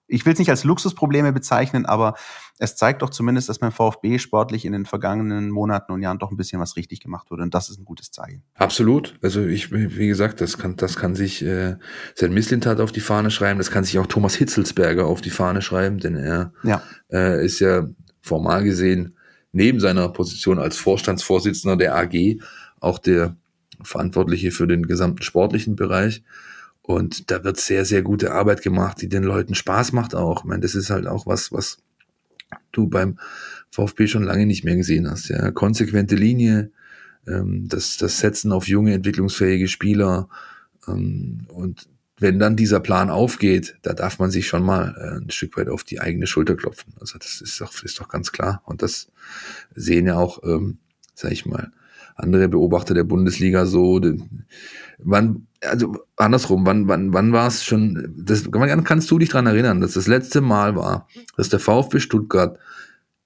ich will es nicht als Luxusprobleme bezeichnen, aber es zeigt doch zumindest, dass beim VfB sportlich in den vergangenen Monaten und Jahren doch ein bisschen was richtig gemacht wurde. Und das ist ein gutes Zeichen. Absolut. Also ich, wie gesagt, das kann, das kann sich äh, Sven Mislintat auf die Fahne schreiben, das kann sich auch Thomas Hitzelsberger auf die Fahne schreiben, denn er ja. äh, ist ja formal gesehen neben seiner Position als Vorstandsvorsitzender der AG auch der Verantwortliche für den gesamten sportlichen Bereich. Und da wird sehr, sehr gute Arbeit gemacht, die den Leuten Spaß macht auch. Ich meine, das ist halt auch was, was du beim VfB schon lange nicht mehr gesehen hast. Ja, konsequente Linie, ähm, das, das Setzen auf junge, entwicklungsfähige Spieler. Ähm, und wenn dann dieser Plan aufgeht, da darf man sich schon mal äh, ein Stück weit auf die eigene Schulter klopfen. Also das ist doch, ist doch ganz klar. Und das sehen ja auch, ähm, sag ich mal, andere Beobachter der Bundesliga so. Wann, also andersrum, wann, wann, wann war es schon, das, kannst du dich dran erinnern, dass das letzte Mal war, dass der VfB Stuttgart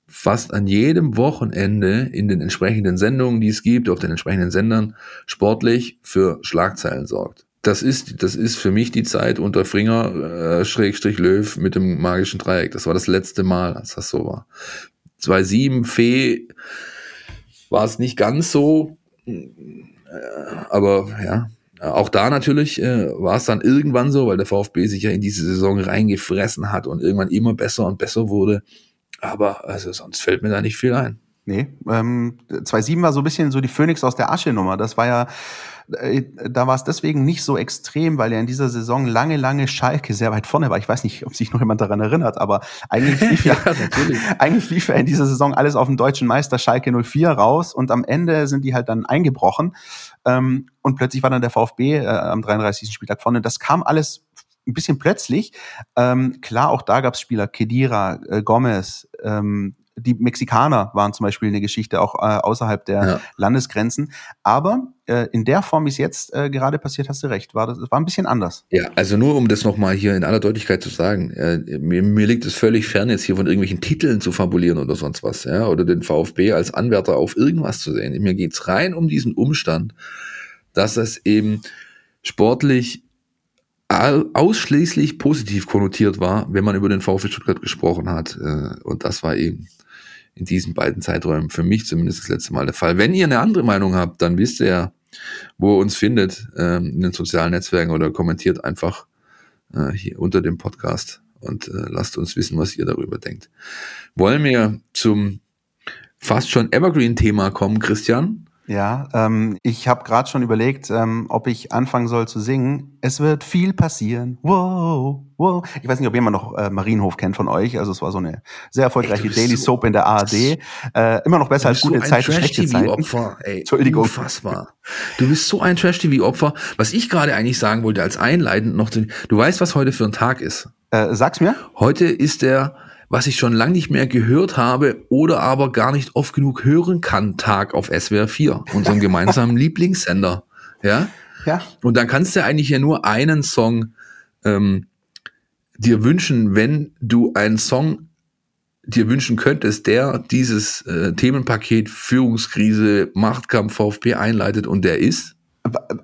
fast an jedem Wochenende in den entsprechenden Sendungen, die es gibt, auf den entsprechenden Sendern, sportlich für Schlagzeilen sorgt. Das ist, das ist für mich die Zeit unter Fringer, äh, Schrägstrich Löw mit dem magischen Dreieck. Das war das letzte Mal, als das so war. 2-7, Fee, war es nicht ganz so, äh, aber ja, auch da natürlich äh, war es dann irgendwann so, weil der VfB sich ja in diese Saison reingefressen hat und irgendwann immer besser und besser wurde. Aber also sonst fällt mir da nicht viel ein. Nee, ähm, 2-7 war so ein bisschen so die Phoenix aus der Asche-Nummer. Das war ja äh, da war es deswegen nicht so extrem, weil ja in dieser Saison lange, lange Schalke sehr weit vorne war. Ich weiß nicht, ob sich noch jemand daran erinnert, aber eigentlich lief ja, ja eigentlich lief ja in dieser Saison alles auf den deutschen Meister Schalke 04 raus und am Ende sind die halt dann eingebrochen ähm, und plötzlich war dann der VfB äh, am 33. Spieltag vorne. Das kam alles ein bisschen plötzlich. Ähm, klar, auch da gab es Spieler, Kedira, äh, Gomez, ähm, die Mexikaner waren zum Beispiel eine Geschichte auch äh, außerhalb der ja. Landesgrenzen. Aber äh, in der Form, wie es jetzt äh, gerade passiert, hast du recht, war das war ein bisschen anders. Ja, also nur um das nochmal hier in aller Deutlichkeit zu sagen, äh, mir, mir liegt es völlig fern, jetzt hier von irgendwelchen Titeln zu fabulieren oder sonst was, ja, oder den VfB als Anwärter auf irgendwas zu sehen. Mir geht's rein um diesen Umstand, dass es eben sportlich ausschließlich positiv konnotiert war, wenn man über den VfB Stuttgart gesprochen hat. Äh, und das war eben in diesen beiden Zeiträumen für mich zumindest das letzte Mal der Fall. Wenn ihr eine andere Meinung habt, dann wisst ihr ja, wo ihr uns findet ähm, in den sozialen Netzwerken oder kommentiert einfach äh, hier unter dem Podcast und äh, lasst uns wissen, was ihr darüber denkt. Wollen wir zum fast schon Evergreen-Thema kommen, Christian? Ja, ähm, ich habe gerade schon überlegt, ähm, ob ich anfangen soll zu singen. Es wird viel passieren. Wow, wow. Ich weiß nicht, ob jemand noch äh, Marienhof kennt von euch. Also es war so eine sehr erfolgreiche ey, Daily so Soap in der ARD. Äh, immer noch besser als gute so Zeiten, schlechte Zeiten. Opfer. Ey, Entschuldigung. Unfassbar. Du bist so ein Trash-TV-Opfer. Was ich gerade eigentlich sagen wollte als einleitend noch, du weißt, was heute für ein Tag ist. Äh, sag's mir. Heute ist der was ich schon lange nicht mehr gehört habe oder aber gar nicht oft genug hören kann, Tag auf SWR 4, unserem gemeinsamen Lieblingssender. Ja? ja. Und dann kannst du eigentlich ja nur einen Song ähm, dir wünschen, wenn du einen Song dir wünschen könntest, der dieses äh, Themenpaket Führungskrise, Machtkampf VfB einleitet und der ist?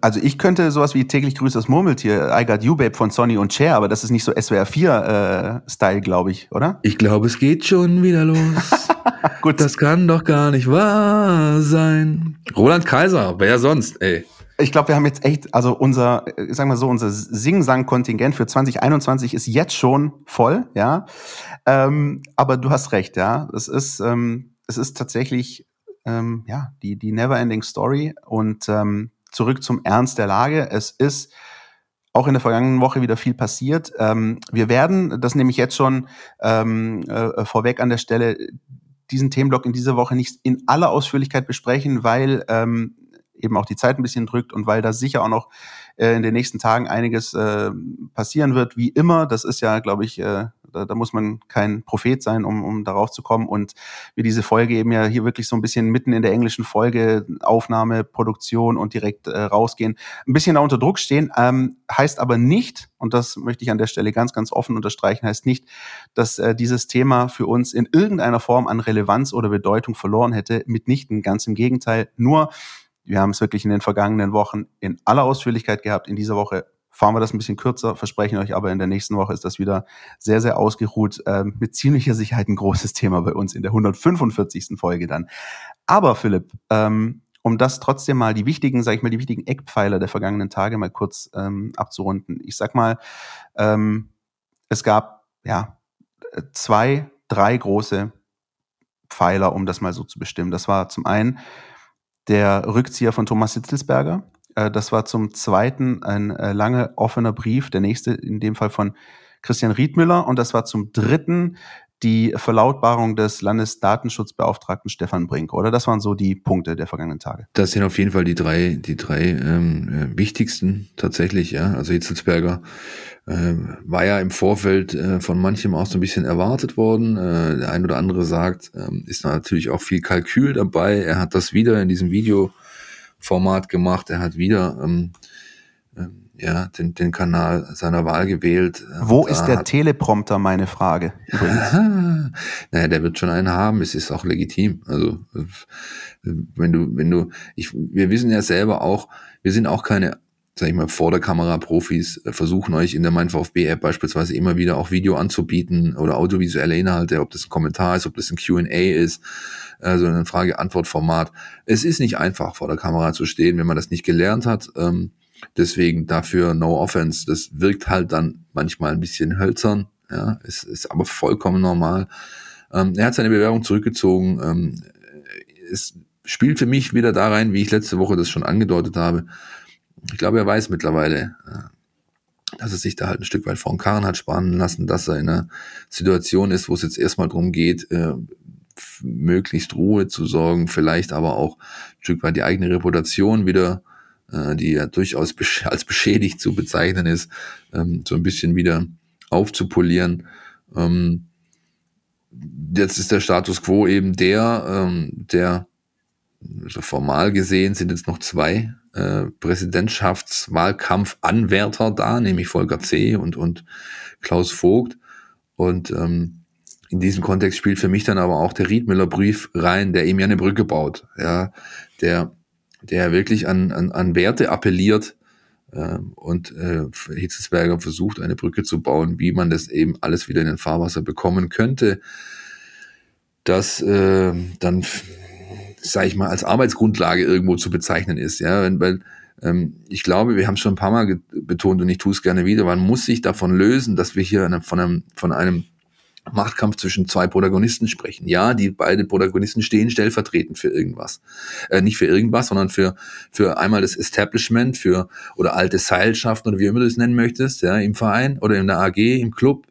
Also ich könnte sowas wie täglich grüßt das Murmeltier, I Got You Babe von Sonny und Cher, aber das ist nicht so SWR 4 äh, Style, glaube ich, oder? Ich glaube, es geht schon wieder los. Gut, das kann doch gar nicht wahr sein. Roland Kaiser, wer sonst, ey? Ich glaube, wir haben jetzt echt, also unser, sagen wir so, unser Sing-Sang-Kontingent für 2021 ist jetzt schon voll, ja. Ähm, aber du hast recht, ja. Es ist, ähm, es ist tatsächlich, ähm, ja, die, die Never-Ending Story und ähm, zurück zum Ernst der Lage. Es ist auch in der vergangenen Woche wieder viel passiert. Ähm, wir werden, das nehme ich jetzt schon ähm, äh, vorweg an der Stelle, diesen Themenblock in dieser Woche nicht in aller Ausführlichkeit besprechen, weil ähm, eben auch die Zeit ein bisschen drückt und weil da sicher auch noch äh, in den nächsten Tagen einiges äh, passieren wird, wie immer. Das ist ja, glaube ich, äh, da, da muss man kein Prophet sein, um, um darauf zu kommen. Und wir diese Folge eben ja hier wirklich so ein bisschen mitten in der englischen Folge, Aufnahme, Produktion und direkt äh, rausgehen, ein bisschen da unter Druck stehen. Ähm, heißt aber nicht, und das möchte ich an der Stelle ganz, ganz offen unterstreichen, heißt nicht, dass äh, dieses Thema für uns in irgendeiner Form an Relevanz oder Bedeutung verloren hätte. Mitnichten, ganz im Gegenteil. Nur, wir haben es wirklich in den vergangenen Wochen in aller Ausführlichkeit gehabt. In dieser Woche fahren wir das ein bisschen kürzer, versprechen euch aber in der nächsten Woche ist das wieder sehr, sehr ausgeruht. Äh, mit ziemlicher Sicherheit ein großes Thema bei uns in der 145. Folge dann. Aber Philipp, ähm, um das trotzdem mal die wichtigen, sag ich mal, die wichtigen Eckpfeiler der vergangenen Tage mal kurz ähm, abzurunden. Ich sag mal, ähm, es gab ja zwei, drei große Pfeiler, um das mal so zu bestimmen. Das war zum einen der Rückzieher von Thomas Sitzelsberger, äh, das war zum zweiten ein äh, lange offener Brief, der nächste in dem Fall von Christian Riedmüller. Und das war zum dritten die Verlautbarung des Landesdatenschutzbeauftragten Stefan Brink, oder? Das waren so die Punkte der vergangenen Tage. Das sind auf jeden Fall die drei, die drei ähm, äh, wichtigsten tatsächlich, ja. Also Hitzelsberger äh, war ja im Vorfeld äh, von manchem auch so ein bisschen erwartet worden. Äh, der ein oder andere sagt, ähm, ist natürlich auch viel Kalkül dabei. Er hat das wieder in diesem Video Format gemacht. Er hat wieder ähm, ähm, ja, den, den Kanal seiner Wahl gewählt. Wo ist der Teleprompter, meine Frage? naja, der wird schon einen haben. Es ist auch legitim. Also wenn du, wenn du, ich, wir wissen ja selber auch, wir sind auch keine sag ich mal, vor der Kamera Profis versuchen euch in der Mein VfB App beispielsweise immer wieder auch Video anzubieten oder audiovisuelle Inhalte, ob das ein Kommentar ist, ob das ein Q&A ist, also ein Frage-Antwort-Format. Es ist nicht einfach, vor der Kamera zu stehen, wenn man das nicht gelernt hat. Ähm, deswegen dafür No Offense. Das wirkt halt dann manchmal ein bisschen hölzern. Ja, es ist aber vollkommen normal. Ähm, er hat seine Bewerbung zurückgezogen. Ähm, es spielt für mich wieder da rein, wie ich letzte Woche das schon angedeutet habe. Ich glaube, er weiß mittlerweile, äh, dass er sich da halt ein Stück weit vor den Karren hat spannen lassen, dass er in einer Situation ist, wo es jetzt erstmal darum geht, äh, möglichst Ruhe zu sorgen, vielleicht aber auch ein Stück weit die eigene Reputation wieder, äh, die ja durchaus als beschädigt zu bezeichnen ist, ähm, so ein bisschen wieder aufzupolieren. Ähm, jetzt ist der Status quo eben der, ähm, der also formal gesehen sind jetzt noch zwei äh, Präsidentschaftswahlkampfanwärter da, nämlich Volker C. und, und Klaus Vogt. Und ähm, in diesem Kontext spielt für mich dann aber auch der Riedmüller Brief rein, der ihm ja eine Brücke baut, ja, der, der wirklich an, an, an Werte appelliert äh, und äh, Hitzelsberger versucht, eine Brücke zu bauen, wie man das eben alles wieder in den Fahrwasser bekommen könnte, das äh, dann, sage ich mal, als Arbeitsgrundlage irgendwo zu bezeichnen ist, ja, weil ähm, ich glaube, wir haben schon ein paar Mal betont und ich tue es gerne wieder, man muss sich davon lösen, dass wir hier von einem, von einem Machtkampf zwischen zwei Protagonisten sprechen. Ja, die beiden Protagonisten stehen stellvertretend für irgendwas. Äh, nicht für irgendwas, sondern für, für einmal das Establishment, für oder alte Seilschaften oder wie immer du es nennen möchtest, ja, im Verein oder in der AG, im Club.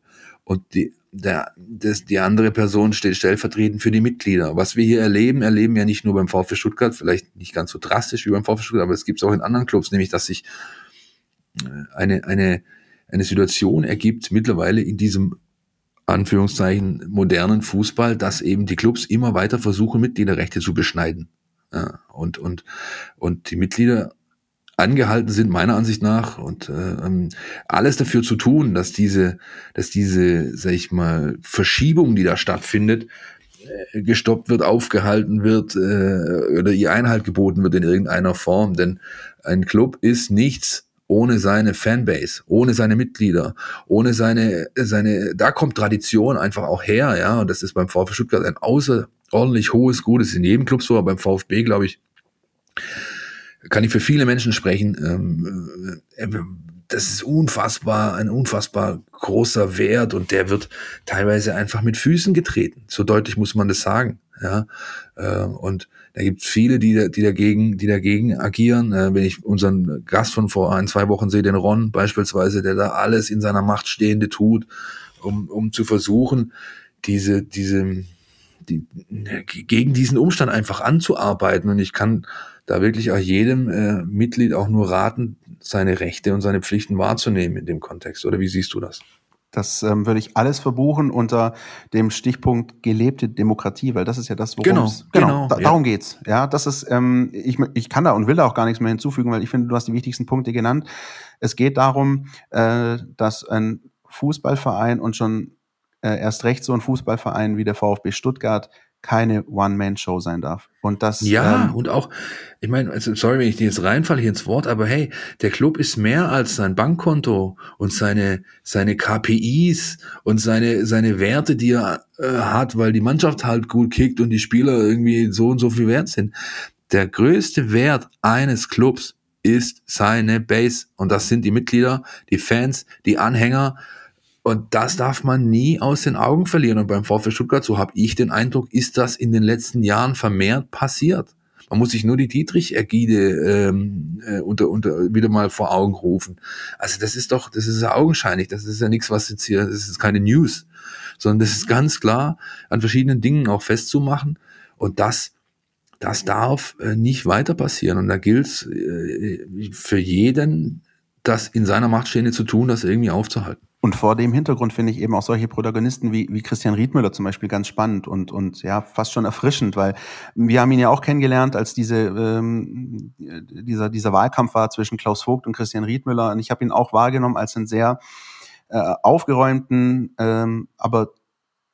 Und die, der, das, die andere Person steht stellvertretend für die Mitglieder. Was wir hier erleben, erleben wir nicht nur beim VfB Stuttgart, vielleicht nicht ganz so drastisch wie beim VfB Stuttgart, aber es gibt es auch in anderen Clubs, nämlich dass sich äh, eine, eine, eine Situation ergibt mittlerweile in diesem Anführungszeichen modernen Fußball, dass eben die Clubs immer weiter versuchen, Mitgliederrechte zu beschneiden. Ja, und, und, und die Mitglieder angehalten sind, meiner Ansicht nach, und äh, ähm, alles dafür zu tun, dass diese, dass diese, sag ich mal, Verschiebung, die da stattfindet, äh, gestoppt wird, aufgehalten wird äh, oder ihr Einhalt geboten wird in irgendeiner Form. Denn ein Club ist nichts ohne seine Fanbase, ohne seine Mitglieder, ohne seine, seine, da kommt Tradition einfach auch her, ja, und das ist beim VfB Stuttgart ein außerordentlich hohes Gut, das ist in jedem Club so, aber beim VfB, glaube ich, kann ich für viele Menschen sprechen, ähm, äh, das ist unfassbar, ein unfassbar großer Wert und der wird teilweise einfach mit Füßen getreten. So deutlich muss man das sagen. Ja, äh, und da gibt es viele, die, die dagegen, die dagegen agieren. Äh, wenn ich unseren Gast von vor ein, zwei Wochen sehe, den Ron beispielsweise, der da alles in seiner Macht Stehende tut, um, um zu versuchen, diese, diese, die, gegen diesen Umstand einfach anzuarbeiten. Und ich kann da wirklich auch jedem äh, Mitglied auch nur raten, seine Rechte und seine Pflichten wahrzunehmen in dem Kontext. Oder wie siehst du das? Das ähm, würde ich alles verbuchen unter dem Stichpunkt gelebte Demokratie, weil das ist ja das, worum genau, es genau, genau da, ja. darum geht's. Ja, das ist ähm, ich ich kann da und will da auch gar nichts mehr hinzufügen, weil ich finde, du hast die wichtigsten Punkte genannt. Es geht darum, äh, dass ein Fußballverein und schon äh, erst recht so ein Fußballverein wie der VfB Stuttgart keine One-Man-Show sein darf. Und das Ja, ähm, und auch, ich meine, also, sorry, wenn ich dir jetzt reinfalle hier ins Wort, aber hey, der Club ist mehr als sein Bankkonto und seine, seine KPIs und seine, seine Werte, die er äh, hat, weil die Mannschaft halt gut kickt und die Spieler irgendwie so und so viel wert sind. Der größte Wert eines Clubs ist seine Base. Und das sind die Mitglieder, die Fans, die Anhänger. Und das darf man nie aus den Augen verlieren. Und beim VfL Stuttgart, so habe ich den Eindruck, ist das in den letzten Jahren vermehrt passiert. Man muss sich nur die Dietrich-Ägide ähm, äh, unter, unter, wieder mal vor Augen rufen. Also das ist doch, das ist ja augenscheinlich. Das ist ja nichts, was jetzt hier, das ist keine News, sondern das ist ganz klar an verschiedenen Dingen auch festzumachen. Und das, das darf äh, nicht weiter passieren. Und da gilt es äh, für jeden, das in seiner Macht Stehende zu tun, das irgendwie aufzuhalten. Und vor dem Hintergrund finde ich eben auch solche Protagonisten wie, wie Christian Riedmüller zum Beispiel ganz spannend und, und ja, fast schon erfrischend, weil wir haben ihn ja auch kennengelernt, als diese, ähm, dieser, dieser Wahlkampf war zwischen Klaus Vogt und Christian Riedmüller. Und ich habe ihn auch wahrgenommen als einen sehr äh, aufgeräumten, ähm, aber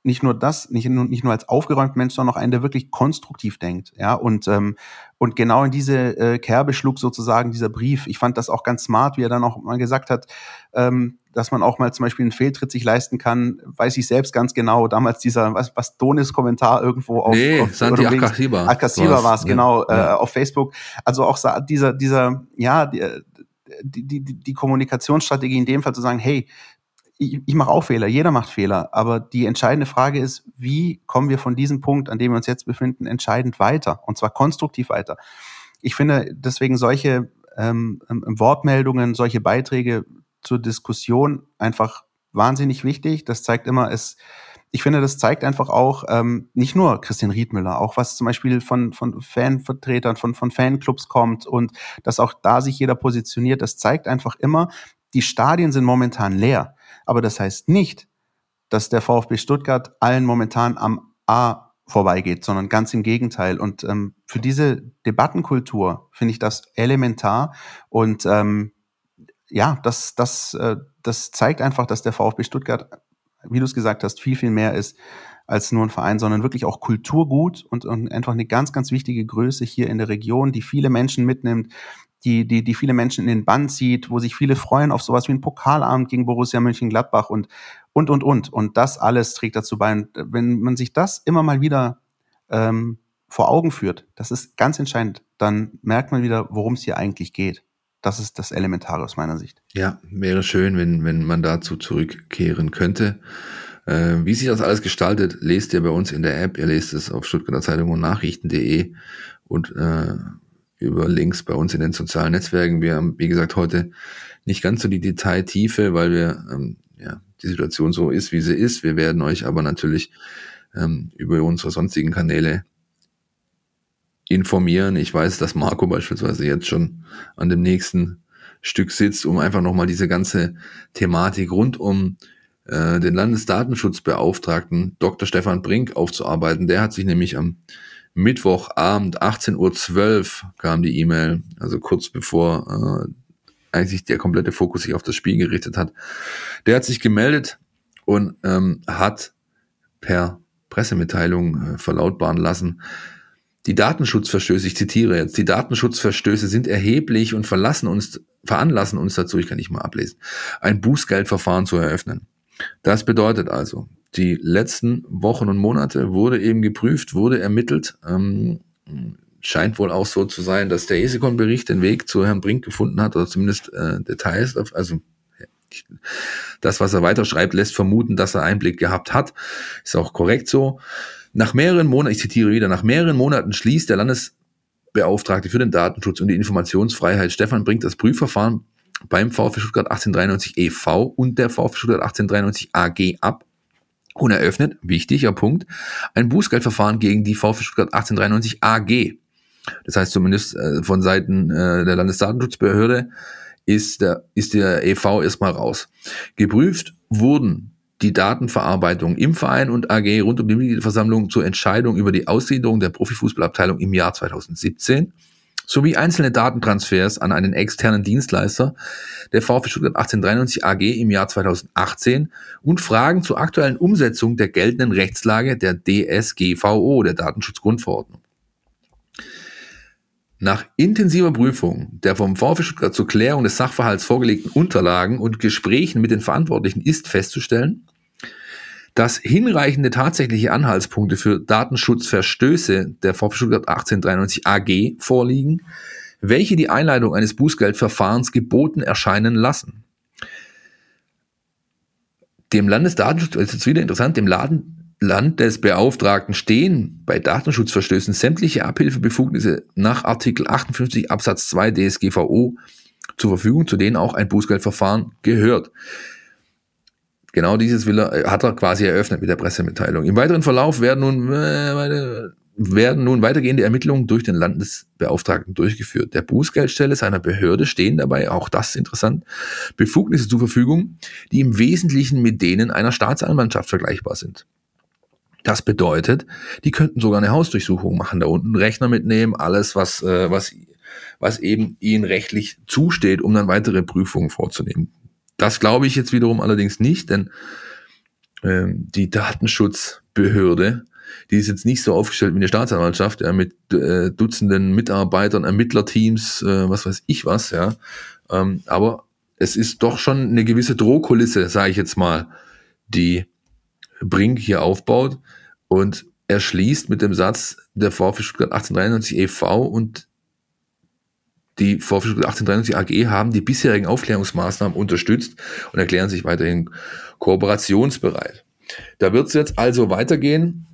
nicht nur das, nicht nur, nicht nur als aufgeräumten Mensch, sondern auch einen, der wirklich konstruktiv denkt. Ja, und, ähm, und genau in diese äh, Kerbe schlug sozusagen dieser Brief. Ich fand das auch ganz smart, wie er dann auch mal gesagt hat, ähm, dass man auch mal zum Beispiel einen Fehltritt sich leisten kann, weiß ich selbst ganz genau. Damals dieser, was, was Donis Kommentar irgendwo auf, Nee, auf Santi Akasiba. Akasiba war es, genau, ja. Äh, auf Facebook. Also auch dieser, dieser, ja, die, die, die, die Kommunikationsstrategie in dem Fall zu sagen, hey, ich, ich mache auch Fehler, jeder macht Fehler, aber die entscheidende Frage ist, wie kommen wir von diesem Punkt, an dem wir uns jetzt befinden, entscheidend weiter und zwar konstruktiv weiter. Ich finde deswegen solche ähm, ähm, Wortmeldungen, solche Beiträge zur Diskussion einfach wahnsinnig wichtig. Das zeigt immer, es, ich finde, das zeigt einfach auch ähm, nicht nur Christian Riedmüller, auch was zum Beispiel von, von Fanvertretern, von, von Fanclubs kommt und dass auch da sich jeder positioniert. Das zeigt einfach immer, die Stadien sind momentan leer. Aber das heißt nicht, dass der VfB Stuttgart allen momentan am A vorbeigeht, sondern ganz im Gegenteil. Und ähm, für diese Debattenkultur finde ich das elementar. Und ähm, ja, das, das, äh, das zeigt einfach, dass der VfB Stuttgart, wie du es gesagt hast, viel, viel mehr ist als nur ein Verein, sondern wirklich auch Kulturgut und, und einfach eine ganz, ganz wichtige Größe hier in der Region, die viele Menschen mitnimmt, die, die, die viele Menschen in den Bann zieht, wo sich viele freuen auf sowas wie ein Pokalabend gegen Borussia Mönchengladbach und, und, und, und. Und das alles trägt dazu bei. Und wenn man sich das immer mal wieder ähm, vor Augen führt, das ist ganz entscheidend, dann merkt man wieder, worum es hier eigentlich geht. Das ist das Elementare aus meiner Sicht. Ja, wäre schön, wenn, wenn man dazu zurückkehren könnte. Äh, wie sich das alles gestaltet, lest ihr bei uns in der App. Ihr lest es auf Stuttgarter Zeitung und Nachrichten.de und äh, über Links bei uns in den sozialen Netzwerken. Wir haben, wie gesagt, heute nicht ganz so die Detailtiefe, weil wir ähm, ja, die Situation so ist, wie sie ist. Wir werden euch aber natürlich ähm, über unsere sonstigen Kanäle informieren. Ich weiß, dass Marco beispielsweise jetzt schon an dem nächsten Stück sitzt, um einfach nochmal diese ganze Thematik rund um äh, den Landesdatenschutzbeauftragten Dr. Stefan Brink aufzuarbeiten. Der hat sich nämlich am Mittwochabend 18.12 Uhr kam die E-Mail, also kurz bevor äh, eigentlich der komplette Fokus sich auf das Spiel gerichtet hat. Der hat sich gemeldet und ähm, hat per Pressemitteilung äh, verlautbaren lassen, die Datenschutzverstöße, ich zitiere jetzt, die Datenschutzverstöße sind erheblich und verlassen uns, veranlassen uns dazu, ich kann nicht mal ablesen, ein Bußgeldverfahren zu eröffnen. Das bedeutet also, die letzten Wochen und Monate wurde eben geprüft, wurde ermittelt. Ähm, scheint wohl auch so zu sein, dass der Esekon-Bericht den Weg zu Herrn Brink gefunden hat, oder zumindest äh, Details, also das, was er weiterschreibt, lässt vermuten, dass er Einblick gehabt hat. Ist auch korrekt so. Nach mehreren Monaten, ich zitiere wieder, nach mehreren Monaten schließt der Landesbeauftragte für den Datenschutz und die Informationsfreiheit Stefan Brink das Prüfverfahren beim VfB Stuttgart 1893 e.V. und der VfB Stuttgart 1893 AG ab und eröffnet, wichtiger Punkt, ein Bußgeldverfahren gegen die VfB Stuttgart 1893 AG. Das heißt zumindest äh, von Seiten äh, der Landesdatenschutzbehörde ist der, ist der EV erstmal raus. Geprüft wurden die Datenverarbeitung im Verein und AG rund um die Mitgliederversammlung zur Entscheidung über die Ausgliederung der Profifußballabteilung im Jahr 2017 sowie einzelne Datentransfers an einen externen Dienstleister der VfB Stuttgart 1893 AG im Jahr 2018 und Fragen zur aktuellen Umsetzung der geltenden Rechtslage der DSGVO, der Datenschutzgrundverordnung. Nach intensiver Prüfung der vom VfB Stuttgart zur Klärung des Sachverhalts vorgelegten Unterlagen und Gesprächen mit den Verantwortlichen ist festzustellen, dass hinreichende tatsächliche Anhaltspunkte für Datenschutzverstöße der VfB Stuttgart 1893 AG vorliegen, welche die Einleitung eines Bußgeldverfahrens geboten erscheinen lassen. Dem Landesdatenschutz, das ist wieder interessant, dem Laden, Landesbeauftragten stehen bei Datenschutzverstößen sämtliche Abhilfebefugnisse nach Artikel 58 Absatz 2 DSGVO zur Verfügung, zu denen auch ein Bußgeldverfahren gehört. Genau dieses will er, hat er quasi eröffnet mit der Pressemitteilung. Im weiteren Verlauf werden nun, äh, werden nun weitergehende Ermittlungen durch den Landesbeauftragten durchgeführt. Der Bußgeldstelle seiner Behörde stehen dabei, auch das interessant, Befugnisse zur Verfügung, die im Wesentlichen mit denen einer Staatsanwaltschaft vergleichbar sind. Das bedeutet, die könnten sogar eine Hausdurchsuchung machen, da unten einen Rechner mitnehmen, alles, was, äh, was, was eben ihnen rechtlich zusteht, um dann weitere Prüfungen vorzunehmen. Das glaube ich jetzt wiederum allerdings nicht, denn ähm, die Datenschutzbehörde, die ist jetzt nicht so aufgestellt wie eine Staatsanwaltschaft, ja, mit äh, Dutzenden Mitarbeitern, Ermittlerteams, äh, was weiß ich was, ja. Ähm, aber es ist doch schon eine gewisse Drohkulisse, sage ich jetzt mal, die Brink hier aufbaut und er schließt mit dem Satz, der VfB Stuttgart 1893 e.V. und die VfB 1893 AG haben die bisherigen Aufklärungsmaßnahmen unterstützt und erklären sich weiterhin kooperationsbereit. Da wird es jetzt also weitergehen.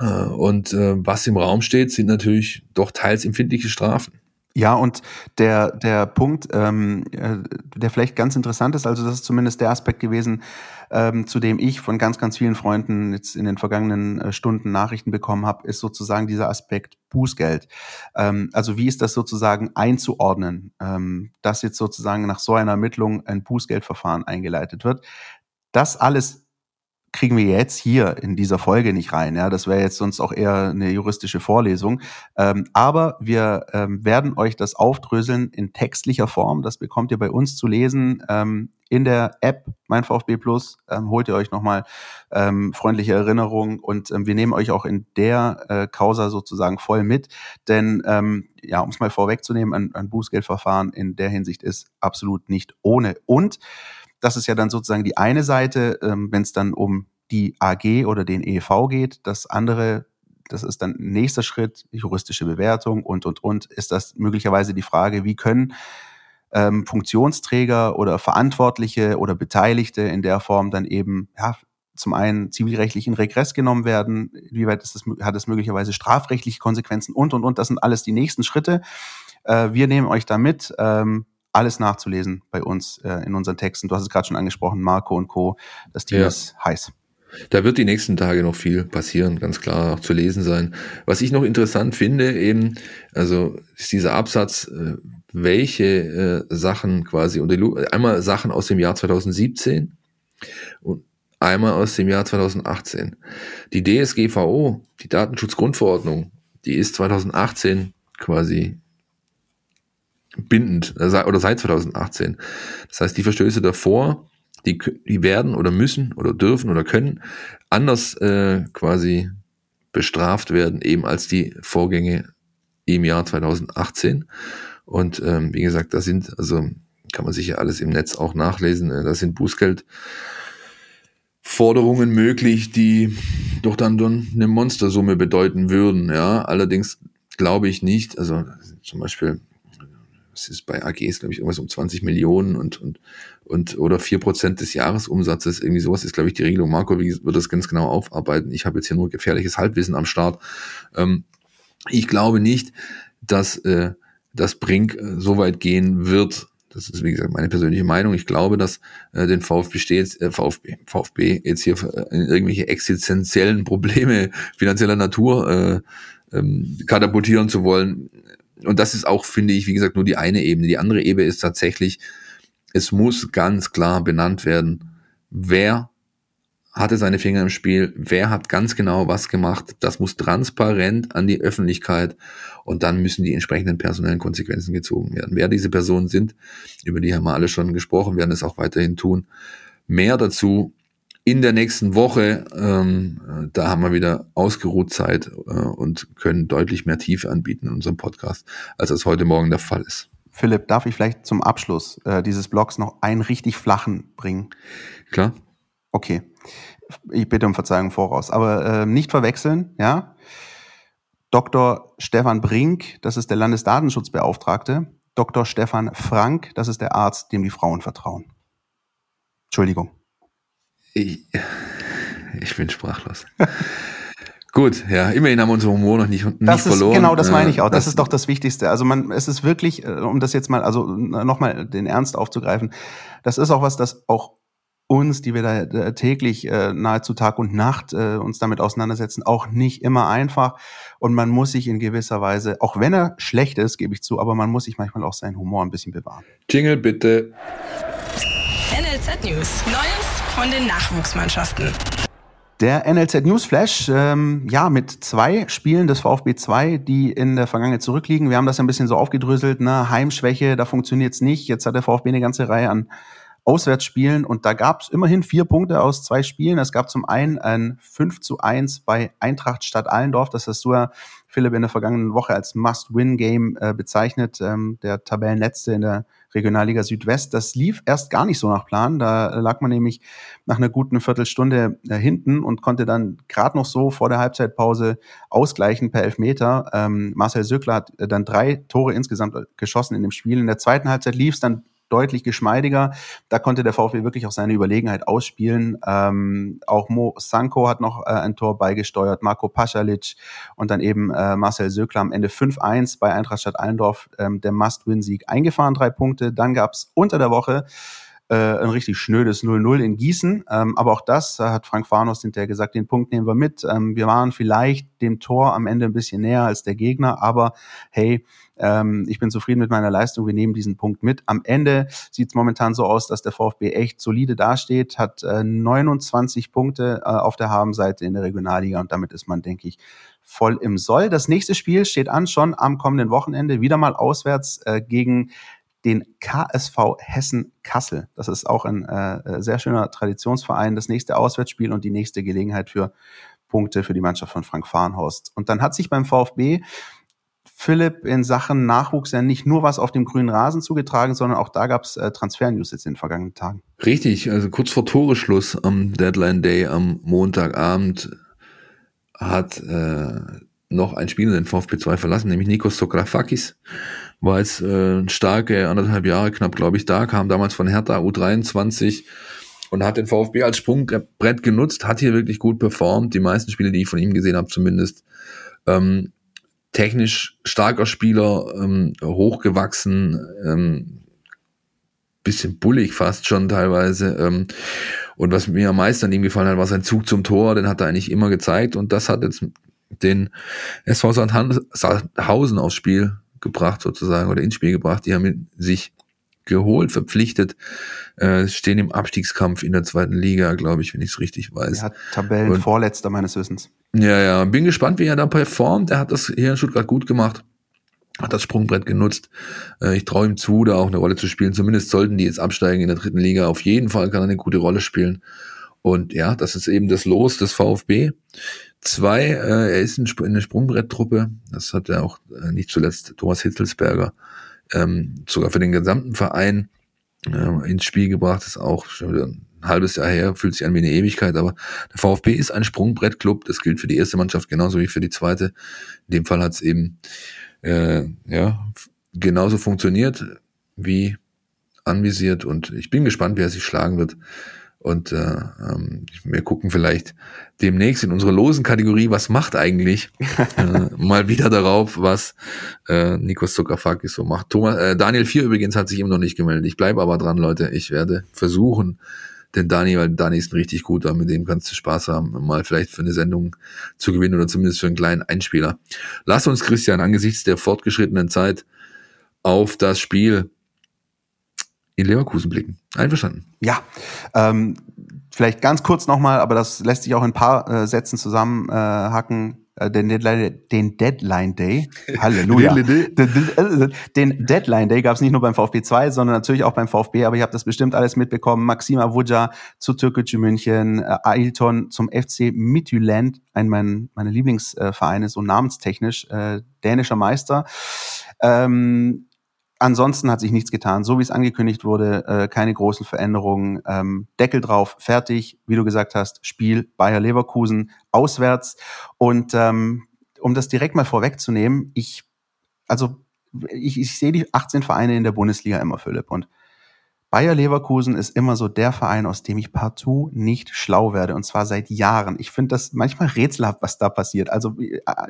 Äh, und äh, was im Raum steht, sind natürlich doch teils empfindliche Strafen. Ja, und der, der Punkt, ähm, äh, der vielleicht ganz interessant ist, also das ist zumindest der Aspekt gewesen, ähm, zu dem ich von ganz, ganz vielen Freunden jetzt in den vergangenen äh, Stunden Nachrichten bekommen habe, ist sozusagen dieser Aspekt Bußgeld. Ähm, also wie ist das sozusagen einzuordnen, ähm, dass jetzt sozusagen nach so einer Ermittlung ein Bußgeldverfahren eingeleitet wird. Das alles kriegen wir jetzt hier in dieser Folge nicht rein. Ja, das wäre jetzt sonst auch eher eine juristische Vorlesung. Ähm, aber wir ähm, werden euch das aufdröseln in textlicher Form. Das bekommt ihr bei uns zu lesen ähm, in der App Mein VfB Plus. Ähm, holt ihr euch nochmal ähm, freundliche Erinnerungen und ähm, wir nehmen euch auch in der äh, Causa sozusagen voll mit. Denn ja, um es mal vorwegzunehmen, ein, ein Bußgeldverfahren in der Hinsicht ist absolut nicht ohne. Und das ist ja dann sozusagen die eine Seite, ähm, wenn es dann um die AG oder den EV geht. Das andere, das ist dann nächster Schritt, juristische Bewertung und, und, und, ist das möglicherweise die Frage, wie können ähm, Funktionsträger oder Verantwortliche oder Beteiligte in der Form dann eben, ja, zum einen zivilrechtlich in Regress genommen werden, wie weit ist das, hat es möglicherweise strafrechtliche Konsequenzen und, und, und, das sind alles die nächsten Schritte. Äh, wir nehmen euch da mit. Ähm, alles nachzulesen bei uns äh, in unseren Texten. Du hast es gerade schon angesprochen, Marco und Co. Das Team ja. ist heiß. Da wird die nächsten Tage noch viel passieren, ganz klar auch zu lesen sein. Was ich noch interessant finde, eben, also ist dieser Absatz, äh, welche äh, Sachen quasi unter einmal Sachen aus dem Jahr 2017 und einmal aus dem Jahr 2018. Die DSGVO, die Datenschutzgrundverordnung, die ist 2018 quasi bindend äh, oder seit 2018. Das heißt, die Verstöße davor, die, die werden oder müssen oder dürfen oder können anders äh, quasi bestraft werden, eben als die Vorgänge im Jahr 2018. Und ähm, wie gesagt, da sind, also kann man sicher alles im Netz auch nachlesen, äh, da sind Bußgeldforderungen möglich, die doch dann, dann eine Monstersumme bedeuten würden. Ja, allerdings glaube ich nicht. Also zum Beispiel, es ist bei AGs, glaube ich, irgendwas um 20 Millionen und, und, und oder vier Prozent des Jahresumsatzes, irgendwie sowas ist, glaube ich, die Regelung. Marco wird das ganz genau aufarbeiten. Ich habe jetzt hier nur gefährliches Halbwissen am Start. Ähm, ich glaube nicht, dass äh, das Brink äh, so weit gehen wird, das ist, wie gesagt, meine persönliche Meinung. Ich glaube, dass äh, den VfB, steht, äh, VfB, VfB jetzt hier äh, in irgendwelche existenziellen Probleme finanzieller Natur äh, ähm, katapultieren zu wollen. Und das ist auch, finde ich, wie gesagt, nur die eine Ebene. Die andere Ebene ist tatsächlich, es muss ganz klar benannt werden, wer hatte seine Finger im Spiel, wer hat ganz genau was gemacht. Das muss transparent an die Öffentlichkeit und dann müssen die entsprechenden personellen Konsequenzen gezogen werden. Wer diese Personen sind, über die haben wir alle schon gesprochen, werden es auch weiterhin tun. Mehr dazu in der nächsten Woche. Ähm, da haben wir wieder ausgeruht Zeit äh, und können deutlich mehr Tiefe anbieten in unserem Podcast, als das heute Morgen der Fall ist. Philipp, darf ich vielleicht zum Abschluss äh, dieses Blogs noch einen richtig flachen bringen? Klar. Okay. Ich bitte um Verzeihung voraus. Aber äh, nicht verwechseln, ja. Dr. Stefan Brink, das ist der Landesdatenschutzbeauftragte. Dr. Stefan Frank, das ist der Arzt, dem die Frauen vertrauen. Entschuldigung. Ich, ich bin sprachlos. Gut, ja, immerhin haben wir unseren Humor noch nicht, nicht das ist, verloren. Genau, das meine ich auch. Das, das, ist doch das Wichtigste. Also man, es ist wirklich, äh, um das jetzt mal, also nochmal den Ernst aufzugreifen, das ist auch was, das auch uns, die wir da äh, täglich äh, nahezu Tag und Nacht äh, uns damit auseinandersetzen, auch nicht immer einfach. Und man muss sich in gewisser Weise, auch wenn er schlecht ist, gebe ich zu, aber man muss sich manchmal auch seinen Humor ein bisschen bewahren. Jingle bitte. NLZ News. Neues von den Nachwuchsmannschaften. Der NLZ News Flash, ähm, ja, mit zwei Spielen des VfB 2, die in der Vergangenheit zurückliegen. Wir haben das ein bisschen so aufgedröselt, ne? Heimschwäche, da funktioniert es nicht. Jetzt hat der VfB eine ganze Reihe an Auswärtsspielen und da gab es immerhin vier Punkte aus zwei Spielen. Es gab zum einen ein 5 zu 1 bei Eintracht Stadt Allendorf. Das hast du ja, Philipp, in der vergangenen Woche als Must-Win-Game äh, bezeichnet. Ähm, der Tabellenletzte in der Regionalliga Südwest. Das lief erst gar nicht so nach Plan. Da lag man nämlich nach einer guten Viertelstunde äh, hinten und konnte dann gerade noch so vor der Halbzeitpause ausgleichen per Elfmeter. Ähm, Marcel Söckler hat äh, dann drei Tore insgesamt geschossen in dem Spiel. In der zweiten Halbzeit lief es dann deutlich geschmeidiger. Da konnte der VfB wirklich auch seine Überlegenheit ausspielen. Ähm, auch Mo Sanko hat noch äh, ein Tor beigesteuert, Marco Paschalic und dann eben äh, Marcel Sökler am Ende 5-1 bei Eintracht Stadt Allendorf, ähm, der Must-Win-Sieg eingefahren, drei Punkte. Dann gab es unter der Woche äh, ein richtig schnödes 0-0 in Gießen. Ähm, aber auch das äh, hat Frank Farnos hinterher gesagt, den Punkt nehmen wir mit. Ähm, wir waren vielleicht dem Tor am Ende ein bisschen näher als der Gegner, aber hey, ähm, ich bin zufrieden mit meiner Leistung, wir nehmen diesen Punkt mit. Am Ende sieht es momentan so aus, dass der VfB echt solide dasteht, hat äh, 29 Punkte äh, auf der Habenseite in der Regionalliga und damit ist man, denke ich, voll im Soll. Das nächste Spiel steht an, schon am kommenden Wochenende, wieder mal auswärts äh, gegen den KSV Hessen Kassel. Das ist auch ein äh, sehr schöner Traditionsverein. Das nächste Auswärtsspiel und die nächste Gelegenheit für Punkte für die Mannschaft von Frank Fahrenhorst. Und dann hat sich beim VfB Philipp in Sachen Nachwuchs ja nicht nur was auf dem grünen Rasen zugetragen, sondern auch da gab es äh, Transfer-News jetzt in den vergangenen Tagen. Richtig, also kurz vor Toreschluss am Deadline Day am Montagabend hat äh, noch ein Spieler den VfB 2 verlassen, nämlich Nikos Sokrafakis war jetzt äh, starke anderthalb Jahre knapp, glaube ich, da, kam damals von Hertha U23 und hat den VfB als Sprungbrett genutzt, hat hier wirklich gut performt, die meisten Spiele, die ich von ihm gesehen habe zumindest. Ähm, technisch starker Spieler, ähm, hochgewachsen, ähm, bisschen bullig fast schon teilweise. Ähm, und was mir am meisten an ihm gefallen hat, war sein Zug zum Tor, den hat er eigentlich immer gezeigt und das hat jetzt den SV Sandhausen aufs Spiel gebracht sozusagen oder ins Spiel gebracht. Die haben sich geholt, verpflichtet, äh, stehen im Abstiegskampf in der zweiten Liga, glaube ich, wenn ich es richtig weiß. Er hat Tabellenvorletzter meines Wissens. Ja, ja, bin gespannt, wie er da performt. Er hat das hier in Stuttgart gut gemacht, hat das Sprungbrett genutzt. Äh, ich traue ihm zu, da auch eine Rolle zu spielen. Zumindest sollten die jetzt absteigen in der dritten Liga. Auf jeden Fall kann er eine gute Rolle spielen. Und ja, das ist eben das Los des VfB. Zwei, äh, er ist in, in der Sprungbretttruppe. Das hat er auch äh, nicht zuletzt Thomas Hitzelsberger ähm, sogar für den gesamten Verein äh, ins Spiel gebracht. Ist auch schon wieder ein halbes Jahr her, fühlt sich an wie eine Ewigkeit, aber der VfB ist ein Sprungbrettclub, das gilt für die erste Mannschaft genauso wie für die zweite. In dem Fall hat es eben äh, ja, genauso funktioniert wie anvisiert und ich bin gespannt, wie er sich schlagen wird. Und äh, ähm, wir gucken vielleicht demnächst in unserer losen Kategorie, was macht eigentlich, äh, mal wieder darauf, was äh, Nikos Zuckerfakis so macht. Thomas, äh, Daniel 4 übrigens hat sich immer noch nicht gemeldet. Ich bleibe aber dran, Leute. Ich werde versuchen, denn Dani, weil Dani ist ein richtig guter, mit dem kannst du Spaß haben, mal vielleicht für eine Sendung zu gewinnen oder zumindest für einen kleinen Einspieler. Lass uns, Christian, angesichts der fortgeschrittenen Zeit auf das Spiel in Leverkusen blicken. Einverstanden. Ja, ähm, vielleicht ganz kurz nochmal, aber das lässt sich auch in ein paar äh, Sätzen zusammenhacken. Äh, den, Deadline, den Deadline Day, Halleluja. den Deadline Day gab es nicht nur beim VfB 2, sondern natürlich auch beim VfB, aber ihr habt das bestimmt alles mitbekommen. Maxima Vuja zu Türkgücü München, äh, Ailton zum FC Midtjylland, ein mein, meine Lieblingsvereine, so namenstechnisch, äh, dänischer Meister. Ähm, Ansonsten hat sich nichts getan. So wie es angekündigt wurde, äh, keine großen Veränderungen. Ähm, Deckel drauf, fertig. Wie du gesagt hast, Spiel Bayer Leverkusen auswärts. Und ähm, um das direkt mal vorwegzunehmen, ich, also ich, ich sehe die 18 Vereine in der Bundesliga immer, Philipp. Und Bayer Leverkusen ist immer so der Verein, aus dem ich partout nicht schlau werde. Und zwar seit Jahren. Ich finde das manchmal rätselhaft, was da passiert. Also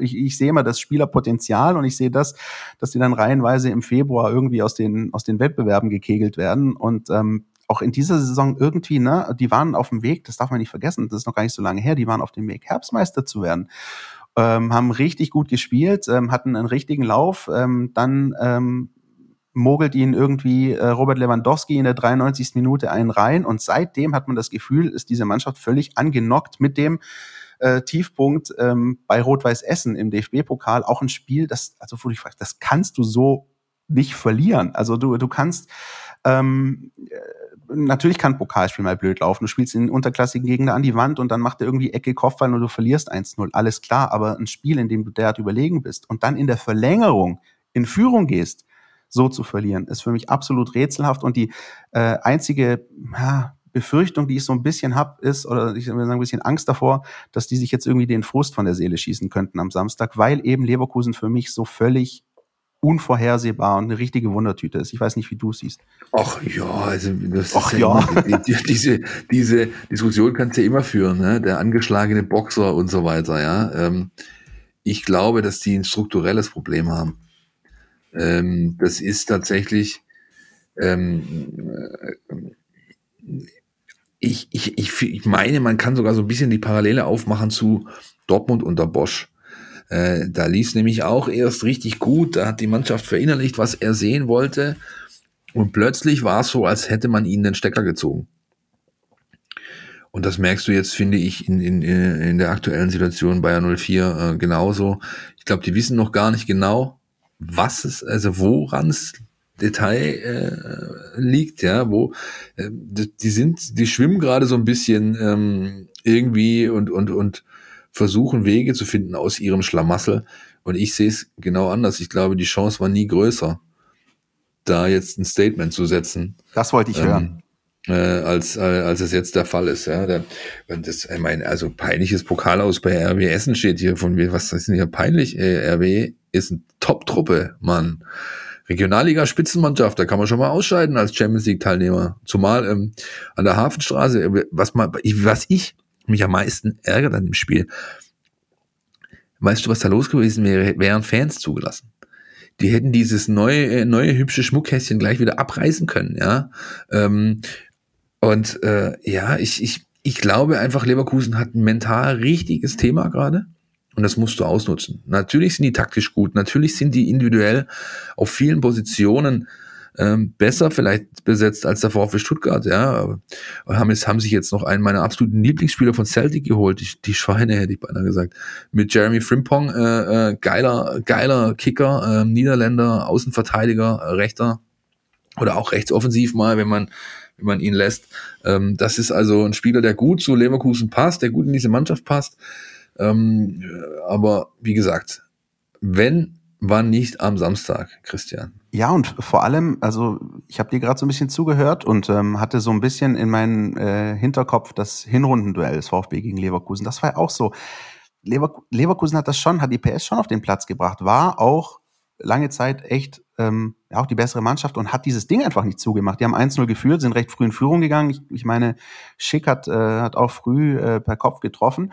ich, ich sehe immer das Spielerpotenzial und ich sehe das, dass die dann reihenweise im Februar irgendwie aus den, aus den Wettbewerben gekegelt werden. Und ähm, auch in dieser Saison irgendwie, ne, die waren auf dem Weg, das darf man nicht vergessen, das ist noch gar nicht so lange her, die waren auf dem Weg, Herbstmeister zu werden. Ähm, haben richtig gut gespielt, ähm, hatten einen richtigen Lauf, ähm, dann ähm, mogelt ihn irgendwie äh, Robert Lewandowski in der 93. Minute einen rein und seitdem hat man das Gefühl, ist diese Mannschaft völlig angenockt mit dem äh, Tiefpunkt ähm, bei Rot-Weiß Essen im DFB-Pokal auch ein Spiel, das, also wo du dich fragst, das kannst du so nicht verlieren. Also du, du kannst ähm, äh, natürlich kann Pokalspiel mal blöd laufen. Du spielst den unterklassigen Gegner an die Wand und dann macht er irgendwie Ecke Kopfball und du verlierst 1-0. Alles klar, aber ein Spiel, in dem du derart überlegen bist und dann in der Verlängerung in Führung gehst, so zu verlieren, ist für mich absolut rätselhaft. Und die äh, einzige ja, Befürchtung, die ich so ein bisschen habe, ist, oder ich würde sagen, ein bisschen Angst davor, dass die sich jetzt irgendwie den Frust von der Seele schießen könnten am Samstag, weil eben Leverkusen für mich so völlig unvorhersehbar und eine richtige Wundertüte ist. Ich weiß nicht, wie du siehst. Ach ja, also das Ach, ja, ja. Die, diese, diese Diskussion kannst du ja immer führen, ne? der angeschlagene Boxer und so weiter. Ja, ähm, Ich glaube, dass die ein strukturelles Problem haben. Ähm, das ist tatsächlich, ähm, ich, ich, ich, ich meine, man kann sogar so ein bisschen die Parallele aufmachen zu Dortmund unter Bosch. Äh, da lief nämlich auch erst richtig gut, da hat die Mannschaft verinnerlicht, was er sehen wollte. Und plötzlich war es so, als hätte man ihnen den Stecker gezogen. Und das merkst du jetzt, finde ich, in, in, in der aktuellen Situation Bayern 04 äh, genauso. Ich glaube, die wissen noch gar nicht genau, was es, also woran es Detail äh, liegt, ja, wo äh, die sind, die schwimmen gerade so ein bisschen ähm, irgendwie und und und versuchen Wege zu finden aus ihrem Schlamassel. Und ich sehe es genau anders. Ich glaube, die Chance war nie größer, da jetzt ein Statement zu setzen. Das wollte ich ähm, hören. Äh, als, äh, als es jetzt der Fall ist. Ja. Da, das, ich meine, also peinliches Pokal aus bei RW Essen steht hier von mir. Was ist denn hier peinlich? Äh, RW ist eine Top-Truppe, Mann. Regionalliga-Spitzenmannschaft, da kann man schon mal ausscheiden als Champions League-Teilnehmer. Zumal ähm, an der Hafenstraße, äh, was, mal, was ich mich am meisten ärgert an dem Spiel, weißt du, was da los gewesen wäre, wären Fans zugelassen. Die hätten dieses neue, äh, neue hübsche Schmuckkästchen gleich wieder abreißen können, ja. Ähm, und äh, ja, ich, ich, ich glaube einfach, Leverkusen hat ein mental richtiges Thema gerade. Und das musst du ausnutzen. Natürlich sind die taktisch gut, natürlich sind die individuell auf vielen Positionen ähm, besser vielleicht besetzt als der VfB Stuttgart, ja. Und haben, jetzt, haben sich jetzt noch einen meiner absoluten Lieblingsspieler von Celtic geholt, die, die Schweine hätte ich beinahe gesagt. Mit Jeremy Frimpong, äh, äh, geiler, geiler Kicker, äh, Niederländer, Außenverteidiger, äh, Rechter oder auch rechtsoffensiv mal, wenn man wenn man ihn lässt. Ähm, das ist also ein Spieler, der gut zu Leverkusen passt, der gut in diese Mannschaft passt. Ähm, aber wie gesagt, wenn, wann nicht am Samstag, Christian? Ja, und vor allem, also ich habe dir gerade so ein bisschen zugehört und ähm, hatte so ein bisschen in meinem äh, Hinterkopf das Hinrundenduell des VfB gegen Leverkusen. Das war ja auch so. Lever Leverkusen hat das schon, hat die PS schon auf den Platz gebracht, war auch lange Zeit echt ähm, ja, auch die bessere Mannschaft und hat dieses Ding einfach nicht zugemacht. Die haben 1-0 geführt, sind recht früh in Führung gegangen. Ich, ich meine, Schick hat, äh, hat auch früh äh, per Kopf getroffen.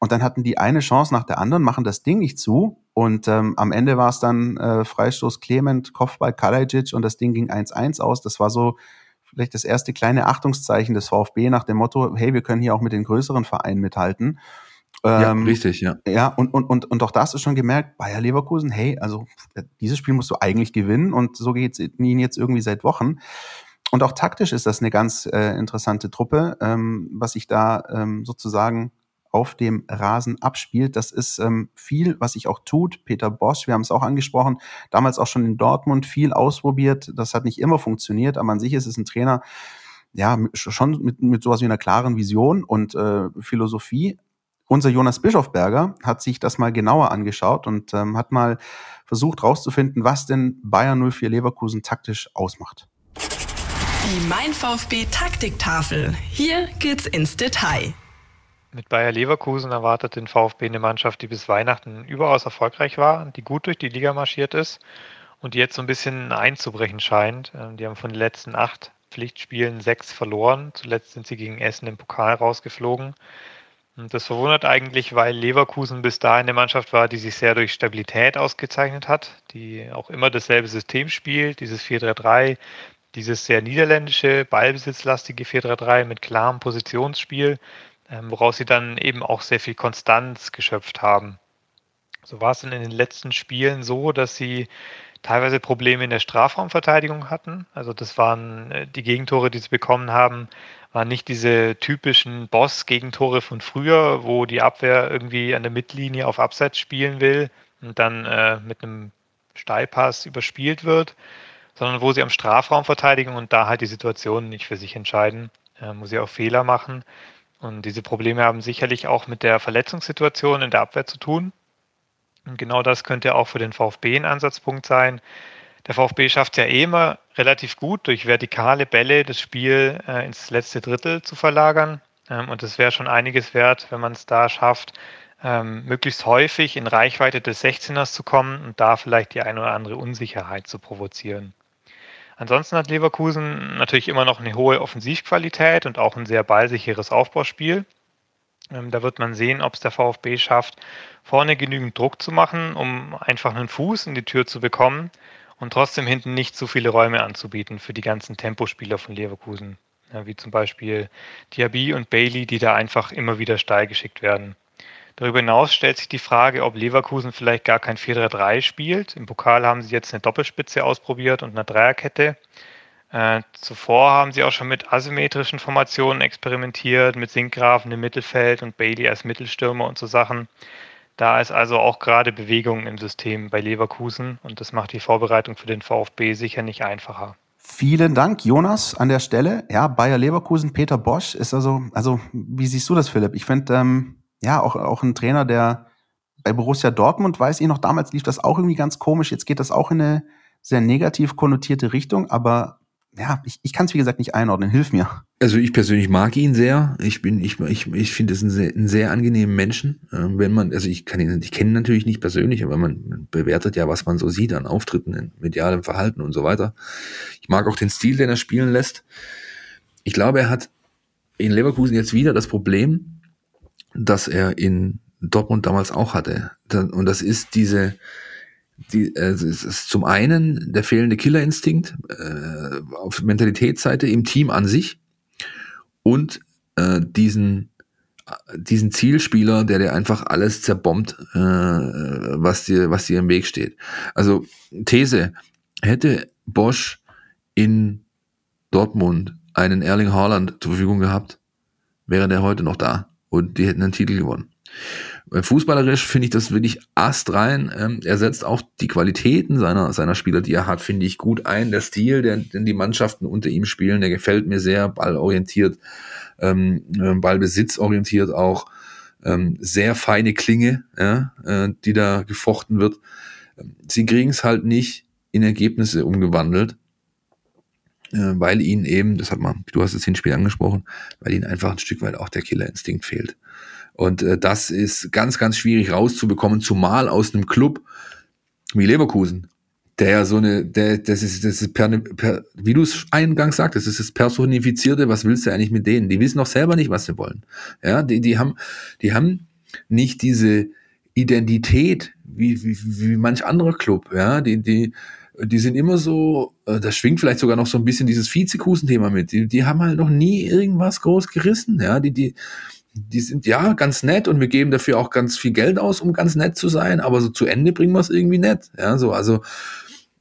Und dann hatten die eine Chance nach der anderen, machen das Ding nicht zu. Und ähm, am Ende war es dann äh, Freistoß Clement, Kopfball Kalajic und das Ding ging 1-1 aus. Das war so vielleicht das erste kleine Achtungszeichen des VfB nach dem Motto, hey, wir können hier auch mit den größeren Vereinen mithalten. ja, ähm, richtig, ja. Ja, und, und, und, und auch da hast du schon gemerkt, Bayer Leverkusen, hey, also dieses Spiel musst du eigentlich gewinnen und so geht es ihnen jetzt irgendwie seit Wochen. Und auch taktisch ist das eine ganz äh, interessante Truppe, ähm, was sich da ähm, sozusagen auf dem Rasen abspielt. Das ist ähm, viel, was sich auch tut. Peter Bosch, wir haben es auch angesprochen, damals auch schon in Dortmund viel ausprobiert. Das hat nicht immer funktioniert, aber an sich ist es ein Trainer, ja, schon mit, mit sowas wie einer klaren Vision und äh, Philosophie. Unser Jonas Bischofberger hat sich das mal genauer angeschaut und ähm, hat mal versucht herauszufinden, was denn Bayern 04 Leverkusen taktisch ausmacht. Die Mein VfB Taktiktafel. Hier geht's ins Detail. Mit Bayer Leverkusen erwartet den VfB eine Mannschaft, die bis Weihnachten überaus erfolgreich war, die gut durch die Liga marschiert ist und die jetzt so ein bisschen einzubrechen scheint. Ähm, die haben von den letzten acht Pflichtspielen sechs verloren. Zuletzt sind sie gegen Essen im Pokal rausgeflogen. Und das verwundert eigentlich, weil Leverkusen bis dahin eine Mannschaft war, die sich sehr durch Stabilität ausgezeichnet hat, die auch immer dasselbe System spielt, dieses 4-3-3, dieses sehr niederländische, ballbesitzlastige 4-3-3 mit klarem Positionsspiel woraus sie dann eben auch sehr viel Konstanz geschöpft haben. So war es dann in den letzten Spielen so, dass sie teilweise Probleme in der Strafraumverteidigung hatten. Also das waren äh, die Gegentore, die sie bekommen haben, waren nicht diese typischen Boss-Gegentore von früher, wo die Abwehr irgendwie an der Mittellinie auf Abseits spielen will und dann äh, mit einem Steilpass überspielt wird, sondern wo sie am Strafraum verteidigen und da halt die Situation nicht für sich entscheiden, äh, wo sie auch Fehler machen. Und diese Probleme haben sicherlich auch mit der Verletzungssituation in der Abwehr zu tun. Und genau das könnte auch für den VfB ein Ansatzpunkt sein. Der VfB schafft es ja eh immer relativ gut, durch vertikale Bälle das Spiel äh, ins letzte Drittel zu verlagern. Ähm, und es wäre schon einiges wert, wenn man es da schafft, ähm, möglichst häufig in Reichweite des 16ers zu kommen und da vielleicht die eine oder andere Unsicherheit zu provozieren. Ansonsten hat Leverkusen natürlich immer noch eine hohe Offensivqualität und auch ein sehr ballsicheres Aufbauspiel. Ähm, da wird man sehen, ob es der VfB schafft, vorne genügend Druck zu machen, um einfach einen Fuß in die Tür zu bekommen und trotzdem hinten nicht zu viele Räume anzubieten für die ganzen Tempospieler von Leverkusen, wie zum Beispiel Diaby und Bailey, die da einfach immer wieder steil geschickt werden. Darüber hinaus stellt sich die Frage, ob Leverkusen vielleicht gar kein 4-3-3 spielt. Im Pokal haben sie jetzt eine Doppelspitze ausprobiert und eine Dreierkette. Äh, zuvor haben sie auch schon mit asymmetrischen Formationen experimentiert, mit Sinkgrafen im Mittelfeld und Bailey als Mittelstürmer und so Sachen. Da ist also auch gerade Bewegung im System bei Leverkusen und das macht die Vorbereitung für den VfB sicher nicht einfacher. Vielen Dank, Jonas, an der Stelle. Ja, Bayer Leverkusen, Peter Bosch ist also, also, wie siehst du das, Philipp? Ich finde, ähm, ja, auch, auch ein Trainer, der bei Borussia Dortmund, weiß ich noch, damals lief das auch irgendwie ganz komisch. Jetzt geht das auch in eine sehr negativ konnotierte Richtung, aber ja, ich, ich kann es wie gesagt nicht einordnen. Hilf mir. Also ich persönlich mag ihn sehr. Ich bin, ich, ich, ich finde es einen sehr, einen sehr angenehmen Menschen. Ähm, wenn man, also ich kann ihn, ich kenne ihn natürlich nicht persönlich, aber man bewertet ja, was man so sieht an Auftritten, in medialem Verhalten und so weiter. Ich mag auch den Stil, den er spielen lässt. Ich glaube, er hat in Leverkusen jetzt wieder das Problem, das er in Dortmund damals auch hatte. Und das ist diese, die, äh, es ist zum einen der fehlende Killerinstinkt äh, auf Mentalitätsseite im Team an sich und äh, diesen diesen Zielspieler, der dir einfach alles zerbombt, äh, was dir was dir im Weg steht. Also These hätte Bosch in Dortmund einen Erling Haaland zur Verfügung gehabt, wäre der heute noch da und die hätten einen Titel gewonnen. Fußballerisch finde ich das wirklich astrein. Ähm, er setzt auch die Qualitäten seiner, seiner Spieler, die er hat, finde ich gut ein. Der Stil, der, den die Mannschaften unter ihm spielen, der gefällt mir sehr. Ballorientiert, ähm, äh, Ballbesitzorientiert auch. Ähm, sehr feine Klinge, äh, die da gefochten wird. Sie kriegen es halt nicht in Ergebnisse umgewandelt, äh, weil ihnen eben, das hat man, du hast es Hinspiel angesprochen, weil ihnen einfach ein Stück weit auch der Killerinstinkt fehlt. Und äh, das ist ganz, ganz schwierig rauszubekommen, zumal aus einem Club wie Leverkusen, der ja so eine, der, das ist, das ist per, per wie du es eingangs sagtest, das ist das Personifizierte, was willst du eigentlich mit denen? Die wissen doch selber nicht, was sie wollen. Ja, die, die haben, die haben nicht diese Identität wie, wie, wie manch anderer Club, ja, die, die, die sind immer so, äh, da schwingt vielleicht sogar noch so ein bisschen dieses Vizekusen-Thema mit. Die, die haben halt noch nie irgendwas groß gerissen, ja, die, die, die sind ja ganz nett und wir geben dafür auch ganz viel Geld aus, um ganz nett zu sein, aber so zu Ende bringen wir es irgendwie nett. Ja, so, also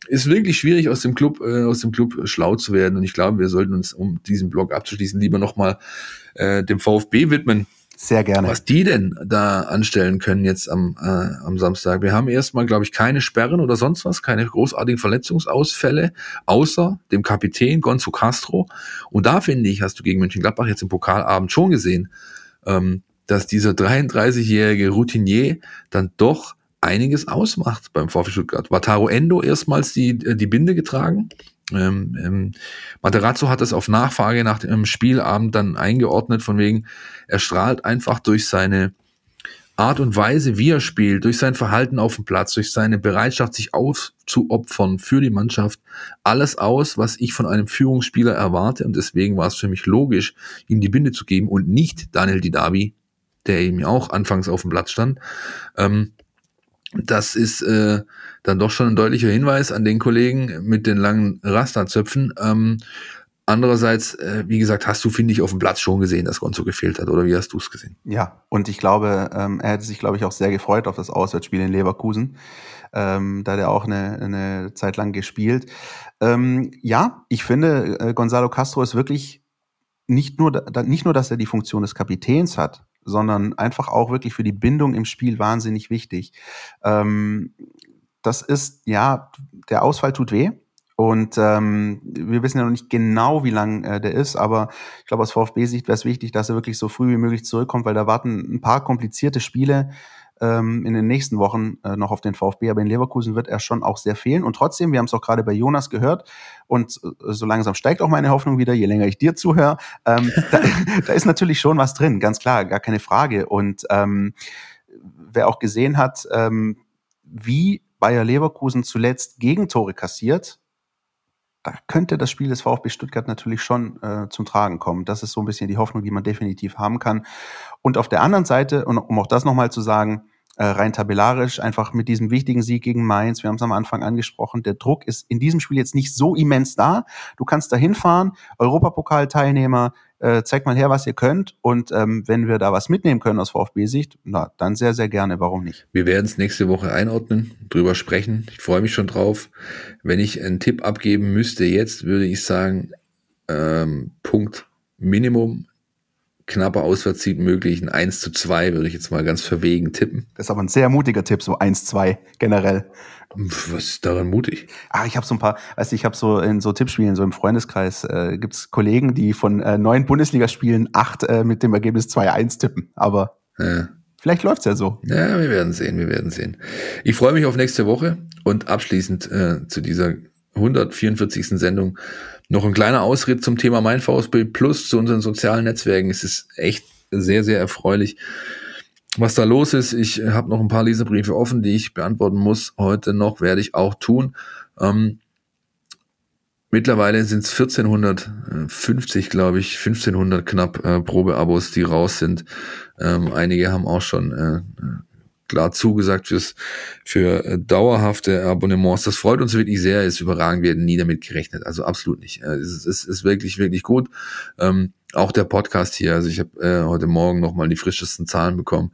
ist wirklich schwierig aus dem Club, äh, aus dem Club schlau zu werden. Und ich glaube, wir sollten uns, um diesen Blog abzuschließen, lieber nochmal äh, dem VfB widmen. Sehr gerne. Was die denn da anstellen können jetzt am, äh, am Samstag. Wir haben erstmal, glaube ich, keine Sperren oder sonst was, keine großartigen Verletzungsausfälle, außer dem Kapitän Gonzo Castro. Und da finde ich, hast du gegen Mönchengladbach jetzt im Pokalabend schon gesehen, ähm, dass dieser 33-jährige Routinier dann doch einiges ausmacht beim VfB Stuttgart. Wataru Endo erstmals die, äh, die Binde getragen. Ähm, ähm, Materazzo hat das auf Nachfrage nach dem Spielabend dann eingeordnet, von wegen, er strahlt einfach durch seine Art und Weise, wie er spielt, durch sein Verhalten auf dem Platz, durch seine Bereitschaft, sich aufzuopfern für die Mannschaft, alles aus, was ich von einem Führungsspieler erwarte. Und deswegen war es für mich logisch, ihm die Binde zu geben und nicht Daniel Didavi, der eben auch anfangs auf dem Platz stand. Ähm, das ist äh, dann doch schon ein deutlicher Hinweis an den Kollegen mit den langen Rasterzöpfen. Ähm, andererseits, äh, wie gesagt, hast du, finde ich, auf dem Platz schon gesehen, dass Gonzo gefehlt hat, oder wie hast du es gesehen? Ja, und ich glaube, ähm, er hätte sich, glaube ich, auch sehr gefreut auf das Auswärtsspiel in Leverkusen. Ähm, da hat er auch eine, eine Zeit lang gespielt. Ähm, ja, ich finde, äh, Gonzalo Castro ist wirklich nicht nur, da, nicht nur, dass er die Funktion des Kapitäns hat, sondern einfach auch wirklich für die Bindung im Spiel wahnsinnig wichtig. Ähm, das ist, ja, der Ausfall tut weh. Und ähm, wir wissen ja noch nicht genau, wie lang äh, der ist, aber ich glaube, aus VfB-Sicht wäre es wichtig, dass er wirklich so früh wie möglich zurückkommt, weil da warten ein paar komplizierte Spiele ähm, in den nächsten Wochen äh, noch auf den VfB, aber in Leverkusen wird er schon auch sehr fehlen. Und trotzdem, wir haben es auch gerade bei Jonas gehört, und äh, so langsam steigt auch meine Hoffnung wieder, je länger ich dir zuhöre, ähm, da, da, ist natürlich schon was drin, ganz klar, gar keine Frage. Und ähm, wer auch gesehen hat, ähm, wie Bayer Leverkusen zuletzt Gegentore kassiert, da könnte das Spiel des VfB Stuttgart natürlich schon äh, zum Tragen kommen. Das ist so ein bisschen die Hoffnung, die man definitiv haben kann. Und auf der anderen Seite, und um auch das nochmal zu sagen, äh, rein tabellarisch, einfach mit diesem wichtigen Sieg gegen Mainz, wir haben es am Anfang angesprochen, der Druck ist in diesem Spiel jetzt nicht so immens da. Du kannst da hinfahren, Europapokalteilnehmer, äh, zeigt mal her, was ihr könnt. Und ähm, wenn wir da was mitnehmen können aus VfB-Sicht, na, dann sehr, sehr gerne. Warum nicht? Wir werden es nächste Woche einordnen, drüber sprechen. Ich freue mich schon drauf. Wenn ich einen Tipp abgeben müsste jetzt, würde ich sagen, ähm, Punkt Minimum knapper Auswärtssieg möglich. Ein 1 zu 2 würde ich jetzt mal ganz verwegen tippen. Das ist aber ein sehr mutiger Tipp, so 1-2 generell. Was ist daran mutig? Ah, ich habe so ein paar, weißt du, ich habe so in so Tippspielen, so im Freundeskreis, äh, gibt Kollegen, die von äh, neun Bundesligaspielen acht äh, mit dem Ergebnis 2-1 tippen. Aber ja. vielleicht läuft's ja so. Ja, wir werden sehen, wir werden sehen. Ich freue mich auf nächste Woche und abschließend äh, zu dieser 144. Sendung noch ein kleiner Ausritt zum Thema Mein VSB Plus zu unseren sozialen Netzwerken. Es ist echt sehr, sehr erfreulich, was da los ist. Ich habe noch ein paar Leserbriefe offen, die ich beantworten muss. Heute noch werde ich auch tun. Ähm, mittlerweile sind es 1450, glaube ich, 1500 knapp äh, Probeabos, die raus sind. Ähm, einige haben auch schon äh, klar zugesagt fürs, für äh, dauerhafte Abonnements. Das freut uns wirklich sehr, ist überragend, wir hätten nie damit gerechnet. Also absolut nicht. Äh, es ist, ist wirklich, wirklich gut. Ähm, auch der Podcast hier, also ich habe äh, heute Morgen nochmal die frischesten Zahlen bekommen.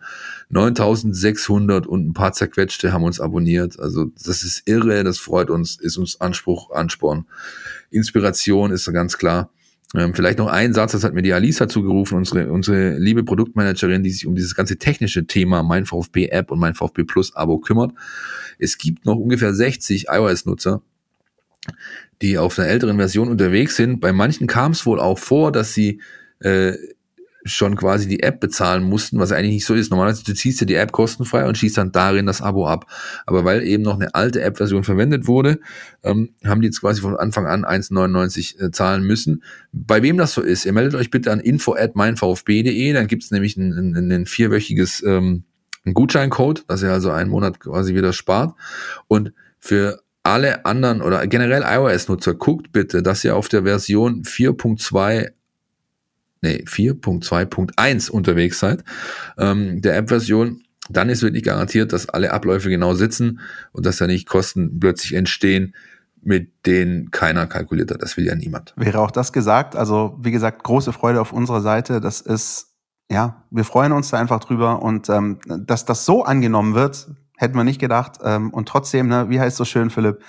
9600 und ein paar zerquetschte haben uns abonniert. Also das ist irre, das freut uns, ist uns Anspruch, Ansporn. Inspiration ist ganz klar. Ähm, vielleicht noch ein Satz, das hat mir die Alisa zugerufen, unsere, unsere liebe Produktmanagerin, die sich um dieses ganze technische Thema Mein VfB App und Mein VfB Plus Abo kümmert. Es gibt noch ungefähr 60 iOS-Nutzer, die auf einer älteren Version unterwegs sind. Bei manchen kam es wohl auch vor, dass sie äh, schon quasi die App bezahlen mussten, was eigentlich nicht so ist. Normalerweise du ziehst dir die App kostenfrei und schießt dann darin das Abo ab. Aber weil eben noch eine alte App-Version verwendet wurde, ähm, haben die jetzt quasi von Anfang an 1,99 äh, zahlen müssen. Bei wem das so ist, ihr meldet euch bitte an info at meinvfb.de, dann gibt es nämlich ein, ein, ein vierwöchiges ähm, ein Gutscheincode, dass ihr also einen Monat quasi wieder spart. Und für alle anderen oder generell iOS-Nutzer, guckt bitte, dass ihr auf der Version 4.2 nee, 4.2.1 unterwegs seid, ähm, der App-Version, dann ist wirklich garantiert, dass alle Abläufe genau sitzen und dass da nicht Kosten plötzlich entstehen, mit denen keiner kalkuliert hat. Das will ja niemand. Wäre auch das gesagt. Also, wie gesagt, große Freude auf unserer Seite. Das ist, ja, wir freuen uns da einfach drüber. Und ähm, dass das so angenommen wird, hätten wir nicht gedacht. Ähm, und trotzdem, ne, wie heißt so schön, Philipp?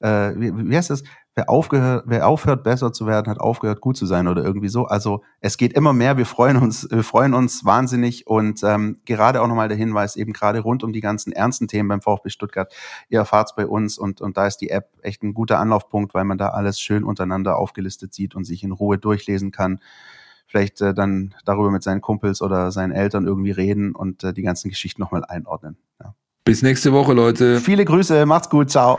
Äh, wie, wie heißt es? Wer, aufgehört, wer aufhört, besser zu werden, hat aufgehört, gut zu sein oder irgendwie so. Also es geht immer mehr. Wir freuen uns, wir freuen uns wahnsinnig und ähm, gerade auch nochmal der Hinweis eben gerade rund um die ganzen ernsten Themen beim VfB Stuttgart. Ihr erfahrt's bei uns und und da ist die App echt ein guter Anlaufpunkt, weil man da alles schön untereinander aufgelistet sieht und sich in Ruhe durchlesen kann. Vielleicht äh, dann darüber mit seinen Kumpels oder seinen Eltern irgendwie reden und äh, die ganzen Geschichten nochmal einordnen. Ja. Bis nächste Woche, Leute. Viele Grüße, macht's gut, ciao.